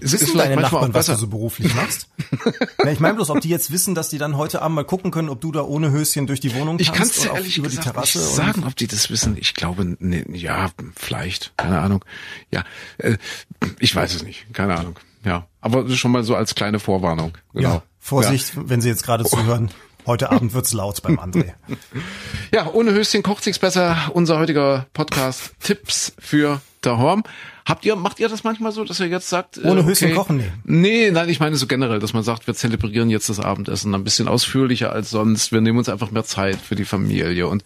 Speaker 3: es wissen ist vielleicht deine manchmal Nachbarn, was du so beruflich machst? [laughs] ja, ich meine bloß, ob die jetzt wissen, dass die dann heute Abend mal gucken können, ob du da ohne Höschen durch die Wohnung
Speaker 2: kannst. Ich kann es ehrlich über gesagt die Terrasse nicht sagen, ob die das wissen. Ich glaube, nee, ja, vielleicht, keine Ahnung. Ja, äh, ich weiß es nicht, keine Ahnung. Ja, aber schon mal so als kleine Vorwarnung. Genau. Ja,
Speaker 3: Vorsicht, ja. wenn Sie jetzt gerade zuhören. Heute Abend wird's laut beim André. [laughs]
Speaker 2: Ja, ohne Höschen kocht sich's besser. Unser heutiger Podcast Tipps für daheim. Habt ihr, macht ihr das manchmal so, dass ihr jetzt sagt,
Speaker 3: ohne okay, Höschen kochen? Nee.
Speaker 2: nee, nein, ich meine so generell, dass man sagt, wir zelebrieren jetzt das Abendessen ein bisschen ausführlicher als sonst. Wir nehmen uns einfach mehr Zeit für die Familie und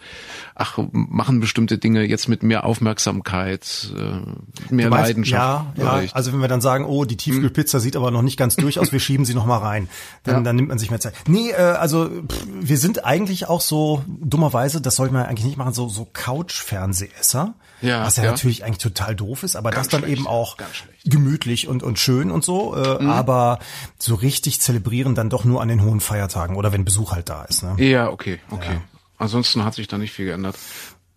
Speaker 2: ach, machen bestimmte Dinge jetzt mit mehr Aufmerksamkeit, äh, mehr meinst, Leidenschaft.
Speaker 3: Ja, ja, also wenn wir dann sagen, oh, die Tiefkühlpizza hm. sieht aber noch nicht ganz durch aus, wir schieben sie noch mal rein, dann, ja. dann nimmt man sich mehr Zeit. Nee, äh, also pff, wir sind eigentlich auch so dummerweise, das sollte man eigentlich nicht machen, so so Couch-Fernsehesser. Ja, was ja, ja, natürlich eigentlich total doof ist, aber Ganz das dann schlecht. eben auch gemütlich und, und schön und so, äh, mhm. aber so richtig zelebrieren dann doch nur an den hohen Feiertagen oder wenn Besuch halt da ist. Ne?
Speaker 2: Ja, okay, okay. Ja. Ansonsten hat sich da nicht viel geändert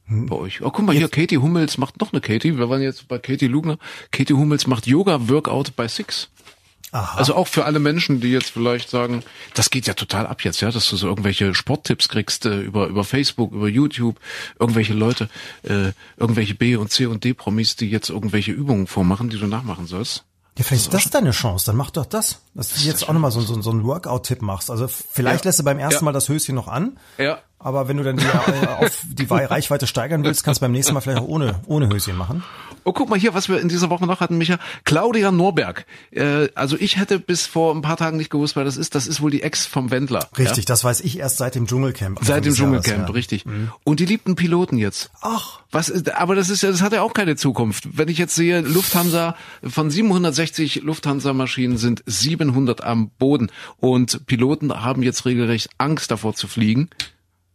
Speaker 2: hm. bei euch. Oh, guck mal hier, Katie Hummels macht noch eine Katie. Wir waren jetzt bei Katie Lugner. Katie Hummels macht Yoga-Workout bei Six. Aha. Also auch für alle Menschen, die jetzt vielleicht sagen, das geht ja total ab jetzt, ja, dass du so irgendwelche Sporttipps kriegst äh, über über Facebook, über YouTube, irgendwelche Leute, äh, irgendwelche B und C und D Promis, die jetzt irgendwelche Übungen vormachen, die du nachmachen sollst.
Speaker 3: Ja, vielleicht ist das deine Chance, dann mach doch das. Dass du jetzt auch nochmal so, so, so einen Workout-Tipp machst. Also vielleicht ja. lässt du beim ersten ja. Mal das Höschen noch an.
Speaker 2: Ja.
Speaker 3: Aber wenn du dann die, äh, auf die [laughs] Reichweite steigern willst, kannst du beim nächsten Mal vielleicht auch ohne, ohne Höschen machen.
Speaker 2: Oh, guck mal hier, was wir in dieser Woche noch hatten, Micha. Claudia Norberg. Äh, also ich hätte bis vor ein paar Tagen nicht gewusst, wer das ist. Das ist wohl die Ex vom Wendler.
Speaker 3: Richtig, ja? das weiß ich erst seit dem Dschungelcamp.
Speaker 2: Seit dem Dschungelcamp, Jahres, ja. richtig. Mhm. Und die liebten Piloten jetzt.
Speaker 3: Ach.
Speaker 2: Was, aber das ist ja, das hat ja auch keine Zukunft. Wenn ich jetzt sehe, Lufthansa, von 760 Lufthansa-Maschinen sind 700 am Boden. Und Piloten haben jetzt regelrecht Angst davor zu fliegen.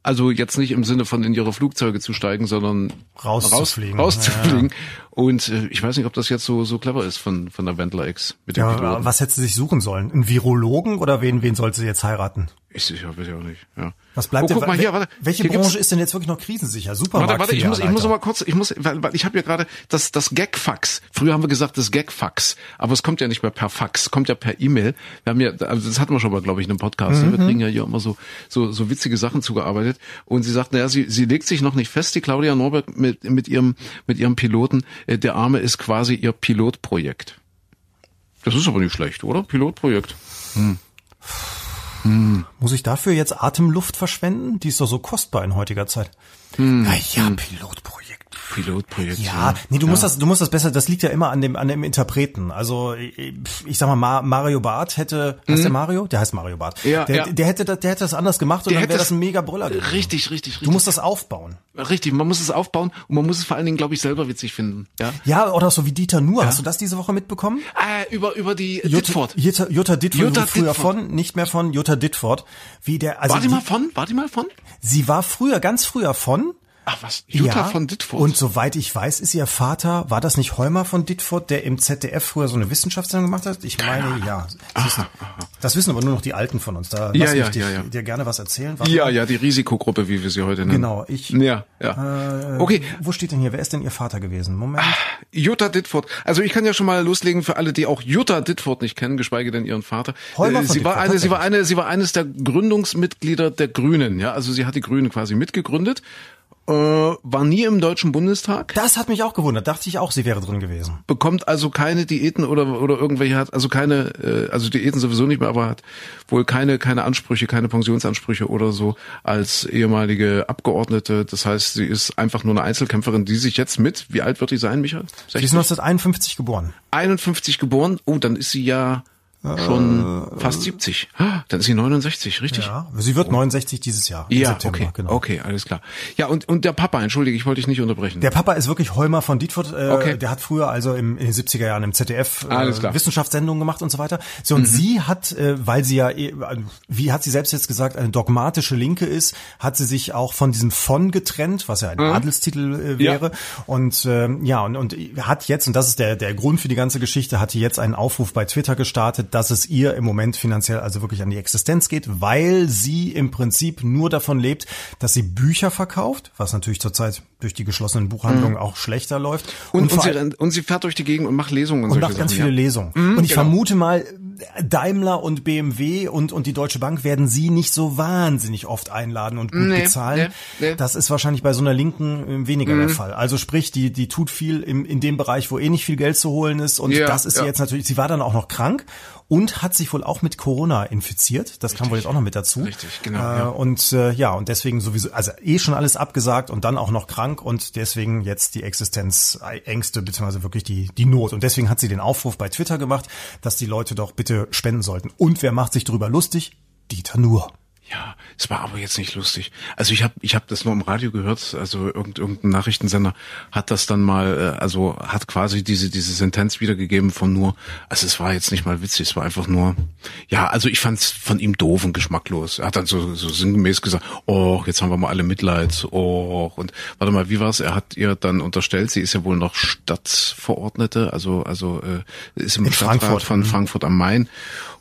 Speaker 2: Also jetzt nicht im Sinne von in ihre Flugzeuge zu steigen, sondern
Speaker 3: rauszufliegen.
Speaker 2: Raus, rauszufliegen. Ja, ja. Und äh, ich weiß nicht, ob das jetzt so so clever ist von von der Wendler X
Speaker 3: mit dem ja, Piloten. Was hätte sie sich suchen sollen? Einen Virologen oder wen wen sollte sie jetzt heiraten?
Speaker 2: Ich sicher, weiß ich auch nicht. Ja.
Speaker 3: Was bleibt
Speaker 2: oh,
Speaker 3: denn,
Speaker 2: guck mal hier, warte.
Speaker 3: welche
Speaker 2: hier
Speaker 3: Branche ist denn jetzt wirklich noch krisensicher? Supermarkt.
Speaker 2: Warte, warte, ich muss, ich muss mal kurz, ich muss, weil, weil ich habe ja gerade das, das Gagfax. Früher haben wir gesagt das Gagfax, aber es kommt ja nicht mehr per Fax, kommt ja per E-Mail. Wir haben ja, also das hatten wir schon mal, glaube ich, in einem Podcast. Mhm. Wir kriegen ja hier immer so, so, so witzige Sachen zugearbeitet. Und sie sagt, naja, sie, sie legt sich noch nicht fest, die Claudia Norbert mit, mit ihrem, mit ihrem Piloten. Äh, der Arme ist quasi ihr Pilotprojekt. Das ist aber nicht schlecht, oder? Pilotprojekt. Hm.
Speaker 3: Hm. Muss ich dafür jetzt Atemluft verschwenden? Die ist doch so kostbar in heutiger Zeit. Hm. Na ja, hm. Pilotprojekt.
Speaker 2: Pilotprojekt.
Speaker 3: Ja, nee, du ja. musst das, du musst das besser, das liegt ja immer an dem, an dem Interpreten. Also, ich, ich sag mal, Mario Barth hätte, heißt mhm. der Mario? Der heißt Mario Barth. Ja, der, ja. der hätte das, der hätte das anders gemacht und der dann wäre das ein mega Brüller
Speaker 2: gewesen. Richtig, richtig, richtig.
Speaker 3: Du musst das aufbauen.
Speaker 2: Richtig, man muss es aufbauen und man muss es vor allen Dingen, glaube ich, selber witzig finden. Ja,
Speaker 3: ja oder so wie Dieter Nuhr. Ja. Hast du das diese Woche mitbekommen?
Speaker 2: Äh, über, über die
Speaker 3: Jutta, Ditford. Jutta, Jutta Ditford, Jutta früher Ditford. von, nicht mehr von Jutta Ditford. Wie der,
Speaker 2: also war die, die mal von? War die mal von?
Speaker 3: Sie war früher, ganz früher von,
Speaker 2: Ach was, Jutta ja, von Ditford.
Speaker 3: Und soweit ich weiß, ist ihr Vater, war das nicht Heumer von Ditford, der im ZDF früher so eine Wissenschaftssendung gemacht hat? Ich meine, ja. Das, aha, aha. das wissen aber nur noch die Alten von uns. Da
Speaker 2: ja,
Speaker 3: lass
Speaker 2: ja,
Speaker 3: ich dich,
Speaker 2: ja, ja.
Speaker 3: dir gerne was erzählen. Warte
Speaker 2: ja, mal. ja, die Risikogruppe, wie wir sie heute nennen.
Speaker 3: Genau, ich.
Speaker 2: Ja, ja.
Speaker 3: Äh, okay. Wo steht denn hier? Wer ist denn ihr Vater gewesen? Moment. Ach,
Speaker 2: Jutta Ditford. Also ich kann ja schon mal loslegen für alle, die auch Jutta Ditford nicht kennen, geschweige denn ihren Vater. Heumer äh, sie war eine, sie war eine, sie war eines der Gründungsmitglieder der Grünen. Ja, also sie hat die Grünen quasi mitgegründet äh, war nie im Deutschen Bundestag.
Speaker 3: Das hat mich auch gewundert. Dachte ich auch, sie wäre drin gewesen.
Speaker 2: Bekommt also keine Diäten oder oder irgendwelche hat also keine äh, also Diäten sowieso nicht mehr, aber hat wohl keine keine Ansprüche, keine Pensionsansprüche oder so als ehemalige Abgeordnete. Das heißt, sie ist einfach nur eine Einzelkämpferin, die sich jetzt mit wie alt wird die sein, Michael?
Speaker 3: 60? Sie ist 1951 geboren.
Speaker 2: 51 geboren. Oh, dann ist sie ja Schon äh, fast 70. Dann ist sie 69, richtig?
Speaker 3: Ja, sie wird 69 dieses Jahr.
Speaker 2: Ja, September, okay, genau. okay, alles klar. Ja, und, und der Papa, entschuldige, ich wollte dich nicht unterbrechen.
Speaker 3: Der Papa ist wirklich Heumer von Dietfurt. Äh, okay. Der hat früher also im, in den 70er Jahren im ZDF äh, Wissenschaftssendungen gemacht und so weiter. So, und mhm. sie hat, äh, weil sie ja, äh, wie hat sie selbst jetzt gesagt, eine dogmatische Linke ist, hat sie sich auch von diesem von getrennt, was ja ein mhm. Adelstitel äh, wäre. Ja. Und äh, ja, und, und hat jetzt, und das ist der, der Grund für die ganze Geschichte, hat jetzt einen Aufruf bei Twitter gestartet, dass es ihr im Moment finanziell also wirklich an die Existenz geht, weil sie im Prinzip nur davon lebt, dass sie Bücher verkauft, was natürlich zurzeit durch die geschlossenen Buchhandlungen mhm. auch schlechter läuft.
Speaker 2: Und, und, und, sie, und, sie, fährt durch die Gegend und macht Lesungen und,
Speaker 3: und macht ganz Sachen, viele ja. Lesungen. Mhm, und ich genau. vermute mal, Daimler und BMW und, und die Deutsche Bank werden sie nicht so wahnsinnig oft einladen und gut nee, bezahlen. Nee, nee. Das ist wahrscheinlich bei so einer Linken äh, weniger mhm. der Fall. Also sprich, die, die tut viel im, in dem Bereich, wo eh nicht viel Geld zu holen ist. Und ja, das ist ja. jetzt natürlich, sie war dann auch noch krank und hat sich wohl auch mit Corona infiziert. Das Richtig. kam wohl jetzt auch noch mit dazu.
Speaker 2: Richtig, genau.
Speaker 3: Äh, ja. Und äh, ja, und deswegen sowieso, also eh schon alles abgesagt und dann auch noch krank und deswegen jetzt die Existenzängste beziehungsweise wirklich die, die Not. Und deswegen hat sie den Aufruf bei Twitter gemacht, dass die Leute doch bitte spenden sollten. Und wer macht sich darüber lustig? Dieter Nuhr.
Speaker 2: Ja, es war aber jetzt nicht lustig. Also ich habe ich hab das nur im Radio gehört, also irgend, irgendein Nachrichtensender hat das dann mal, äh, also hat quasi diese diese Sentenz wiedergegeben von nur, also es war jetzt nicht mal witzig, es war einfach nur, ja, also ich fand's von ihm doof und geschmacklos. Er hat dann so, so sinngemäß gesagt, oh, jetzt haben wir mal alle Mitleid, oh, und warte mal, wie war's? Er hat ihr dann unterstellt, sie ist ja wohl noch Stadtverordnete, also also äh, ist im
Speaker 3: In
Speaker 2: Stadtrat
Speaker 3: Frankfurt.
Speaker 2: von mhm. Frankfurt am Main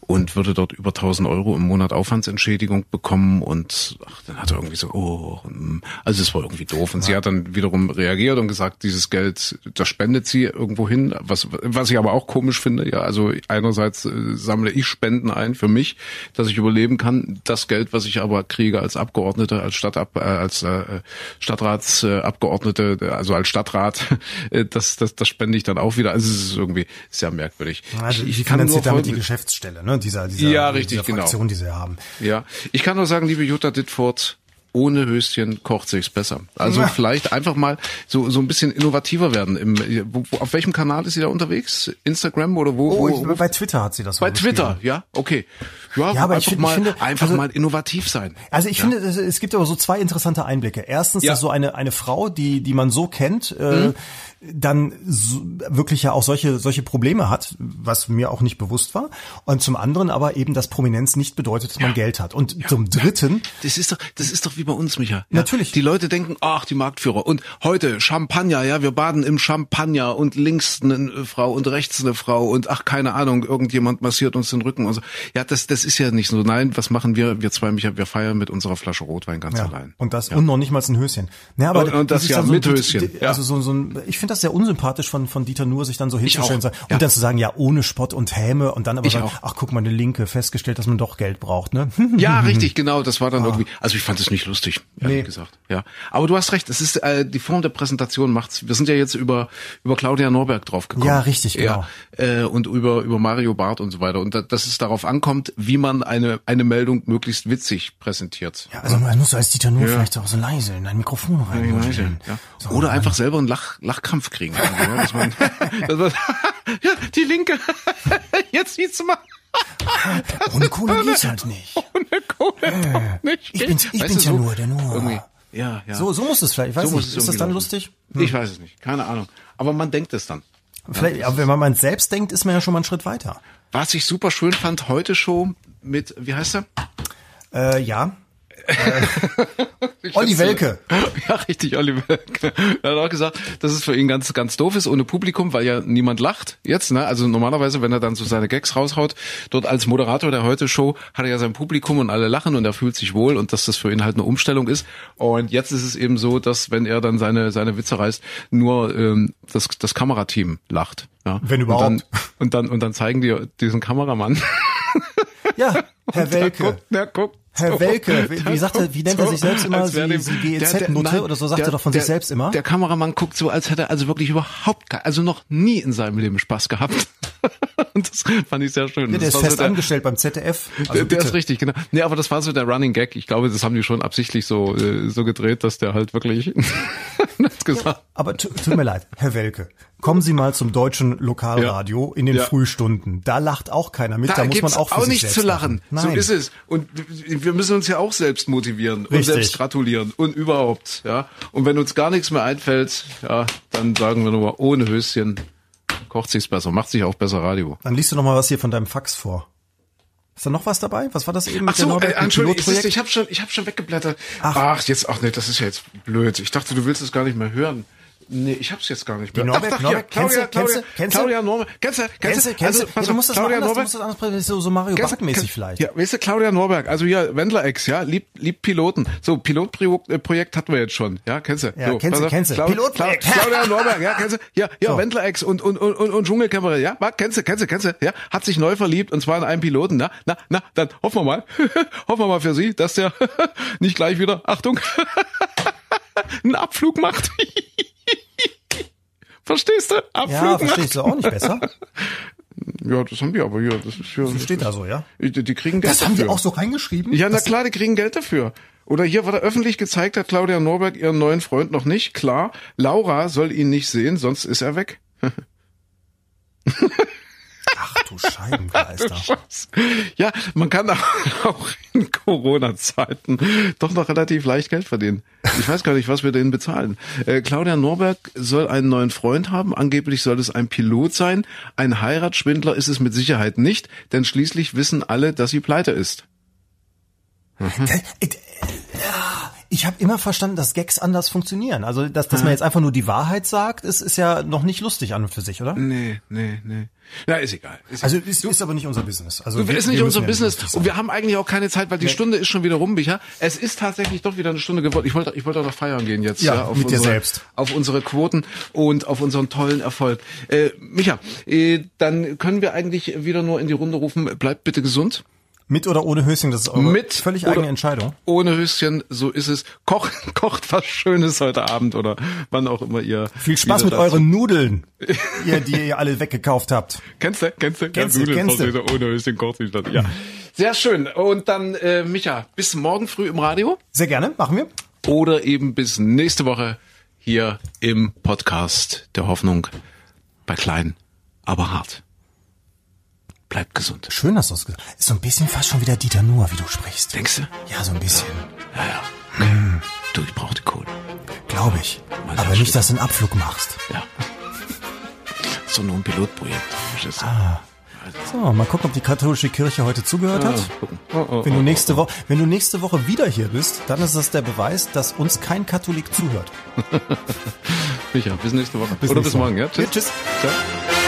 Speaker 2: und würde dort über 1000 Euro im Monat Aufwandsentschädigung bekommen und ach, dann hat er irgendwie so, oh, hm, also es war irgendwie doof. Und ja. sie hat dann wiederum reagiert und gesagt, dieses Geld, das spendet sie irgendwo hin, was, was ich aber auch komisch finde. Ja, also einerseits äh, sammle ich Spenden ein für mich, dass ich überleben kann. Das Geld, was ich aber kriege als Abgeordnete, als Stadtab, äh, als äh, Stadtratsabgeordnete, äh, also als Stadtrat, [laughs] äh, das, das, das spende ich dann auch wieder. Also es ist irgendwie sehr merkwürdig.
Speaker 3: Also ich, ich kann nur damit die Geschäftsstelle, ne? Dieser, dieser,
Speaker 2: ja, richtig,
Speaker 3: dieser genau. Fraktion, genau. die sie haben.
Speaker 2: Ja, ich kann nur sagen, liebe Jutta Dittfurt, ohne Höschen kocht sich's besser. Also ja. vielleicht einfach mal so so ein bisschen innovativer werden. Im, wo, auf welchem Kanal ist sie da unterwegs? Instagram oder wo?
Speaker 3: Oh,
Speaker 2: wo?
Speaker 3: Bei Twitter hat sie das.
Speaker 2: Bei Twitter, ja, okay. Ja, ja aber einfach ich, find, mal, finde, einfach
Speaker 3: also,
Speaker 2: mal innovativ sein.
Speaker 3: Also ich ja. finde, es gibt aber so zwei interessante Einblicke. Erstens, dass so eine eine Frau, die die man so kennt. Äh, mhm. Äh, dann so, wirklich ja auch solche solche Probleme hat, was mir auch nicht bewusst war. Und zum anderen aber eben, dass Prominenz nicht bedeutet, dass man Geld hat. Und zum Dritten,
Speaker 2: das ist doch das ist doch wie bei uns, Micha. Ja,
Speaker 3: Natürlich.
Speaker 2: Die Leute denken, ach, die Marktführer. Und heute Champagner, ja, wir baden im Champagner und links eine Frau und rechts eine Frau und ach, keine Ahnung, irgendjemand massiert uns den Rücken und so. Ja, das, das ist ja nicht so. Nein, was machen wir? Wir zwei, Micha, wir feiern mit unserer Flasche Rotwein ganz
Speaker 3: ja.
Speaker 2: allein.
Speaker 3: Und das, und noch nicht mal ein Höschen. Ja, aber
Speaker 2: und, und das, ja,
Speaker 3: so
Speaker 2: mit Höschen.
Speaker 3: Ja. Also so, so ein, ich finde das sehr unsympathisch von, von Dieter Nuhr, sich dann so hinzustellen und,
Speaker 2: Ja.
Speaker 3: und dann zu sagen, ja, ohne Spott und Häme und dann aber
Speaker 2: Ich
Speaker 3: sagen,
Speaker 2: auch.
Speaker 3: ach guck mal, eine Linke, festgestellt, dass man doch Geld braucht, ne?
Speaker 2: Ja, [laughs] richtig, genau. Das war dann irgendwie. Also ich fand es nicht lustig, ehrlich
Speaker 3: Nee.
Speaker 2: gesagt. Ja, aber du hast recht. Es ist äh, die Form der Präsentation macht's. Wir sind ja jetzt über über Claudia Norberg draufgekommen.
Speaker 3: Ja, richtig, genau.
Speaker 2: Ja, äh, und über über Mario Barth und so weiter. Und da, dass es darauf ankommt, wie man eine eine Meldung möglichst witzig präsentiert.
Speaker 3: Ja, also man muss als Dieter Nuhr vielleicht auch so leise in ein Mikrofon rein.
Speaker 2: Ja. Oder einfach selber einen Lach, Lachkampf kriegen. [laughs] Also, ja, dass man, [laughs] dass man, [laughs] ja, die Linke. Jetzt siehst du mal.
Speaker 3: Ohne Kohle geht's halt nicht.
Speaker 2: Ohne Kohle doch nicht.
Speaker 3: Ich bin's- ich
Speaker 2: Weißt
Speaker 3: bin's ja
Speaker 2: so
Speaker 3: nur, der Nur.
Speaker 2: Irgendwie. Ja, ja.
Speaker 3: So, so muss es vielleicht. Ich weiß
Speaker 2: So
Speaker 3: nicht,
Speaker 2: es
Speaker 3: ist das dann
Speaker 2: laufen.
Speaker 3: lustig?
Speaker 2: Ich weiß es nicht, keine Ahnung. Aber man denkt es dann.
Speaker 3: Vielleicht, aber wenn man mal selbst denkt, ist man ja schon mal einen Schritt weiter.
Speaker 2: Was ich super schön fand, heute Show mit, wie heißt er?
Speaker 3: Äh, ja. [laughs] Olli Welke. [laughs]
Speaker 2: Ja, richtig, Olli Welke. Er hat auch gesagt, dass es für ihn ganz, ganz doof ist ohne Publikum, weil ja niemand lacht jetzt. Ne? Also normalerweise, wenn er dann so seine Gags raushaut, dort als Moderator der Heute-Show hat er ja sein Publikum und alle lachen und er fühlt sich wohl und dass das für ihn halt eine Umstellung ist. Und jetzt ist es eben so, dass wenn er dann seine, seine Witze reißt, nur ähm, das, das Kamerateam lacht. Ja?
Speaker 3: Wenn
Speaker 2: Und
Speaker 3: überhaupt.
Speaker 2: dann, und dann, und dann zeigen die diesen Kameramann.
Speaker 3: Ja, Herr [laughs]
Speaker 2: Der
Speaker 3: Welke.
Speaker 2: guckt, der guckt
Speaker 3: Herr
Speaker 2: so.
Speaker 3: Welke, [laughs] wie, wie sagt er, wie nennt er sich selbst immer? Sie,
Speaker 2: dem-
Speaker 3: sie GEZ-Nutte oder so sagt
Speaker 2: der-
Speaker 3: er doch von sich
Speaker 2: der-
Speaker 3: selbst immer?
Speaker 2: Der Kameramann guckt so, als hätte er also wirklich überhaupt, also noch nie in seinem Leben Spaß gehabt. [laughs] Und das fand ich sehr schön.
Speaker 3: Ja, der
Speaker 2: Das
Speaker 3: ist
Speaker 2: war so
Speaker 3: fest angestellt beim ZDF. Also
Speaker 2: der, der ist richtig, genau. Nee, aber das war so der Running Gag. Ich glaube, das haben die schon absichtlich so, äh, so gedreht, dass der halt wirklich [laughs] hat gesagt.
Speaker 3: Aber tu- tut mir leid, Herr Welke. Kommen Sie mal zum deutschen Lokalradio in den
Speaker 2: Ja.
Speaker 3: Frühstunden. Da lacht auch keiner mit. Da,
Speaker 2: Da,
Speaker 3: muss man auch für
Speaker 2: auch nicht zu lachen.
Speaker 3: Nein.
Speaker 2: So ist es. Und wir müssen uns ja auch selbst motivieren und
Speaker 3: Richtig.
Speaker 2: selbst gratulieren und überhaupt, ja. Und wenn uns gar nichts mehr einfällt, ja, dann sagen wir nur ohne Höschen kocht sich's besser, macht sich auch besser Radio.
Speaker 3: Dann liest du noch mal was hier von deinem Fax vor. Ist da noch was dabei? Was war das eben
Speaker 2: Ach so,
Speaker 3: Norbert-
Speaker 2: äh, Entschuldigung, ich,
Speaker 3: Pilotprojekt?
Speaker 2: ich habe schon, ich habe schon weggeblättert.
Speaker 3: Ach.
Speaker 2: Ach. jetzt, ach nee, das ist ja jetzt blöd. Ich dachte, du willst es gar nicht mehr hören. Nee, ich hab's jetzt gar nicht mehr.
Speaker 3: Die Norbert-
Speaker 2: Ach,
Speaker 3: Norbert,
Speaker 2: Claudia, Claudia,
Speaker 3: kennst du- kennst du?
Speaker 2: Claudia Norberg, kennst du,
Speaker 3: Kennst du, kennst du? ja, du musst das
Speaker 2: Claudia
Speaker 3: anders, du
Speaker 2: Norberg,
Speaker 3: musst das so, so Mario Barth-mäßig
Speaker 2: kennst-
Speaker 3: vielleicht.
Speaker 2: Ja, weißt du, Claudia Norberg, also hier Wendler-Ex, ja, lieb, lieb Piloten. So, Pilotprojekt hatten wir jetzt schon, ja, kennst du?
Speaker 3: Ja,
Speaker 2: so,
Speaker 3: kennst du, kennst du. Pilotprojekt.
Speaker 2: Clau- [laughs] Claudia Norberg, ja, kennst du? Ja, ja,
Speaker 3: So.
Speaker 2: Wendler-Ex und, und, und, und, und Dschungelkämmerin, ja, kennst du, kennst du, kennst du, ja, hat sich neu verliebt und zwar in einen Piloten, na, na, na, dann hoffen wir mal, [laughs] hoffen wir mal für sie, dass der [laughs] nicht gleich wieder, Achtung, einen Abflug macht. Verstehst du? Abflug
Speaker 3: Ja, verstehst du auch nicht besser?
Speaker 2: Ja, das haben die aber hier. Das ist hier.
Speaker 3: Steht da so, ja?
Speaker 2: Die, die kriegen Geld
Speaker 3: Das haben die
Speaker 2: dafür.
Speaker 3: auch so reingeschrieben?
Speaker 2: Ja, na
Speaker 3: Das-
Speaker 2: klar, die kriegen Geld dafür. Oder hier wurde öffentlich gezeigt, hat Claudia Norberg ihren neuen Freund noch nicht. Klar, Laura soll ihn nicht sehen, sonst ist er weg. [laughs]
Speaker 3: Ach du Scheibenkleister.
Speaker 2: Ja, man kann auch [laughs] auch in Corona-Zeiten doch noch relativ leicht Geld verdienen. Ich weiß gar nicht, was wir denen bezahlen. Äh, Claudia Norberg soll einen neuen Freund haben. Angeblich soll es ein Pilot sein. Ein Heiratsschwindler ist es mit Sicherheit nicht, denn schließlich wissen alle, dass sie pleite ist.
Speaker 3: Ja, Ich habe immer verstanden, dass Gags anders funktionieren. Also, dass, dass man jetzt einfach nur die Wahrheit sagt, ist, ist ja noch nicht lustig an und für sich, oder?
Speaker 2: Nee, nee, nee. Na, ist egal. Ist
Speaker 3: Also ist, ist aber nicht unser Business. Also
Speaker 2: Du,
Speaker 3: wir-
Speaker 2: ist nicht unser
Speaker 3: müssen ja
Speaker 2: Business
Speaker 3: lustig
Speaker 2: und wir haben eigentlich auch keine Zeit, weil die Stunde ist schon wieder rum, Micha. Es ist tatsächlich doch wieder eine Stunde geworden. Ich wollte, ich wollte auch noch feiern gehen jetzt.
Speaker 3: Ja,
Speaker 2: auf
Speaker 3: mit dir
Speaker 2: unsere,
Speaker 3: selbst.
Speaker 2: Auf unsere Quoten und auf unseren tollen Erfolg. Äh, Micha, äh, dann können wir eigentlich wieder nur in die Runde rufen, bleibt bitte gesund.
Speaker 3: Mit oder ohne Höschen, das ist eure
Speaker 2: Mit
Speaker 3: völlig eigene Entscheidung.
Speaker 2: Ohne Höschen, so ist es. Kocht, [laughs] kocht was Schönes heute Abend oder wann auch immer ihr.
Speaker 3: Viel Spaß mit euren Nudeln, [laughs] ihr, die ihr alle weggekauft habt.
Speaker 2: Kennst du? Kennst du?
Speaker 3: Kennst
Speaker 2: ja,
Speaker 3: du,
Speaker 2: Nudeln
Speaker 3: kennst du.
Speaker 2: Ohne Höschen kocht sich das. Ja. Sehr schön. Und dann, äh, Micha, bis morgen früh im Radio.
Speaker 3: Sehr gerne, machen wir.
Speaker 2: oder eben bis nächste Woche hier im Podcast der Hoffnung bei klein, aber hart. Bleibt gesund.
Speaker 3: Schön, dass du es gesagt hast. Ist so ein bisschen fast schon wieder Dieter Nuhr, wie du sprichst.
Speaker 2: Denkst du?
Speaker 3: Ja, so ein bisschen.
Speaker 2: Ja, ja. Okay. Du, ich brauch die Kohle.
Speaker 3: Glaube ich.
Speaker 2: Mal
Speaker 3: Aber nicht, dass du einen Abflug machst.
Speaker 2: Ja. [laughs] So nur ein Pilotprojekt. Verstehst du?
Speaker 3: Ah. So, mal gucken, ob die katholische Kirche heute zugehört hat. Oh, oh, wenn du nächste Woche, wenn du nächste Woche wieder hier bist, dann ist das der Beweis, dass uns kein Katholik zuhört. [laughs]
Speaker 2: Micha, bis nächste Woche.
Speaker 3: Bis
Speaker 2: Oder bis morgen, ja?
Speaker 3: Tschüss. Ja, tschüss. Ciao.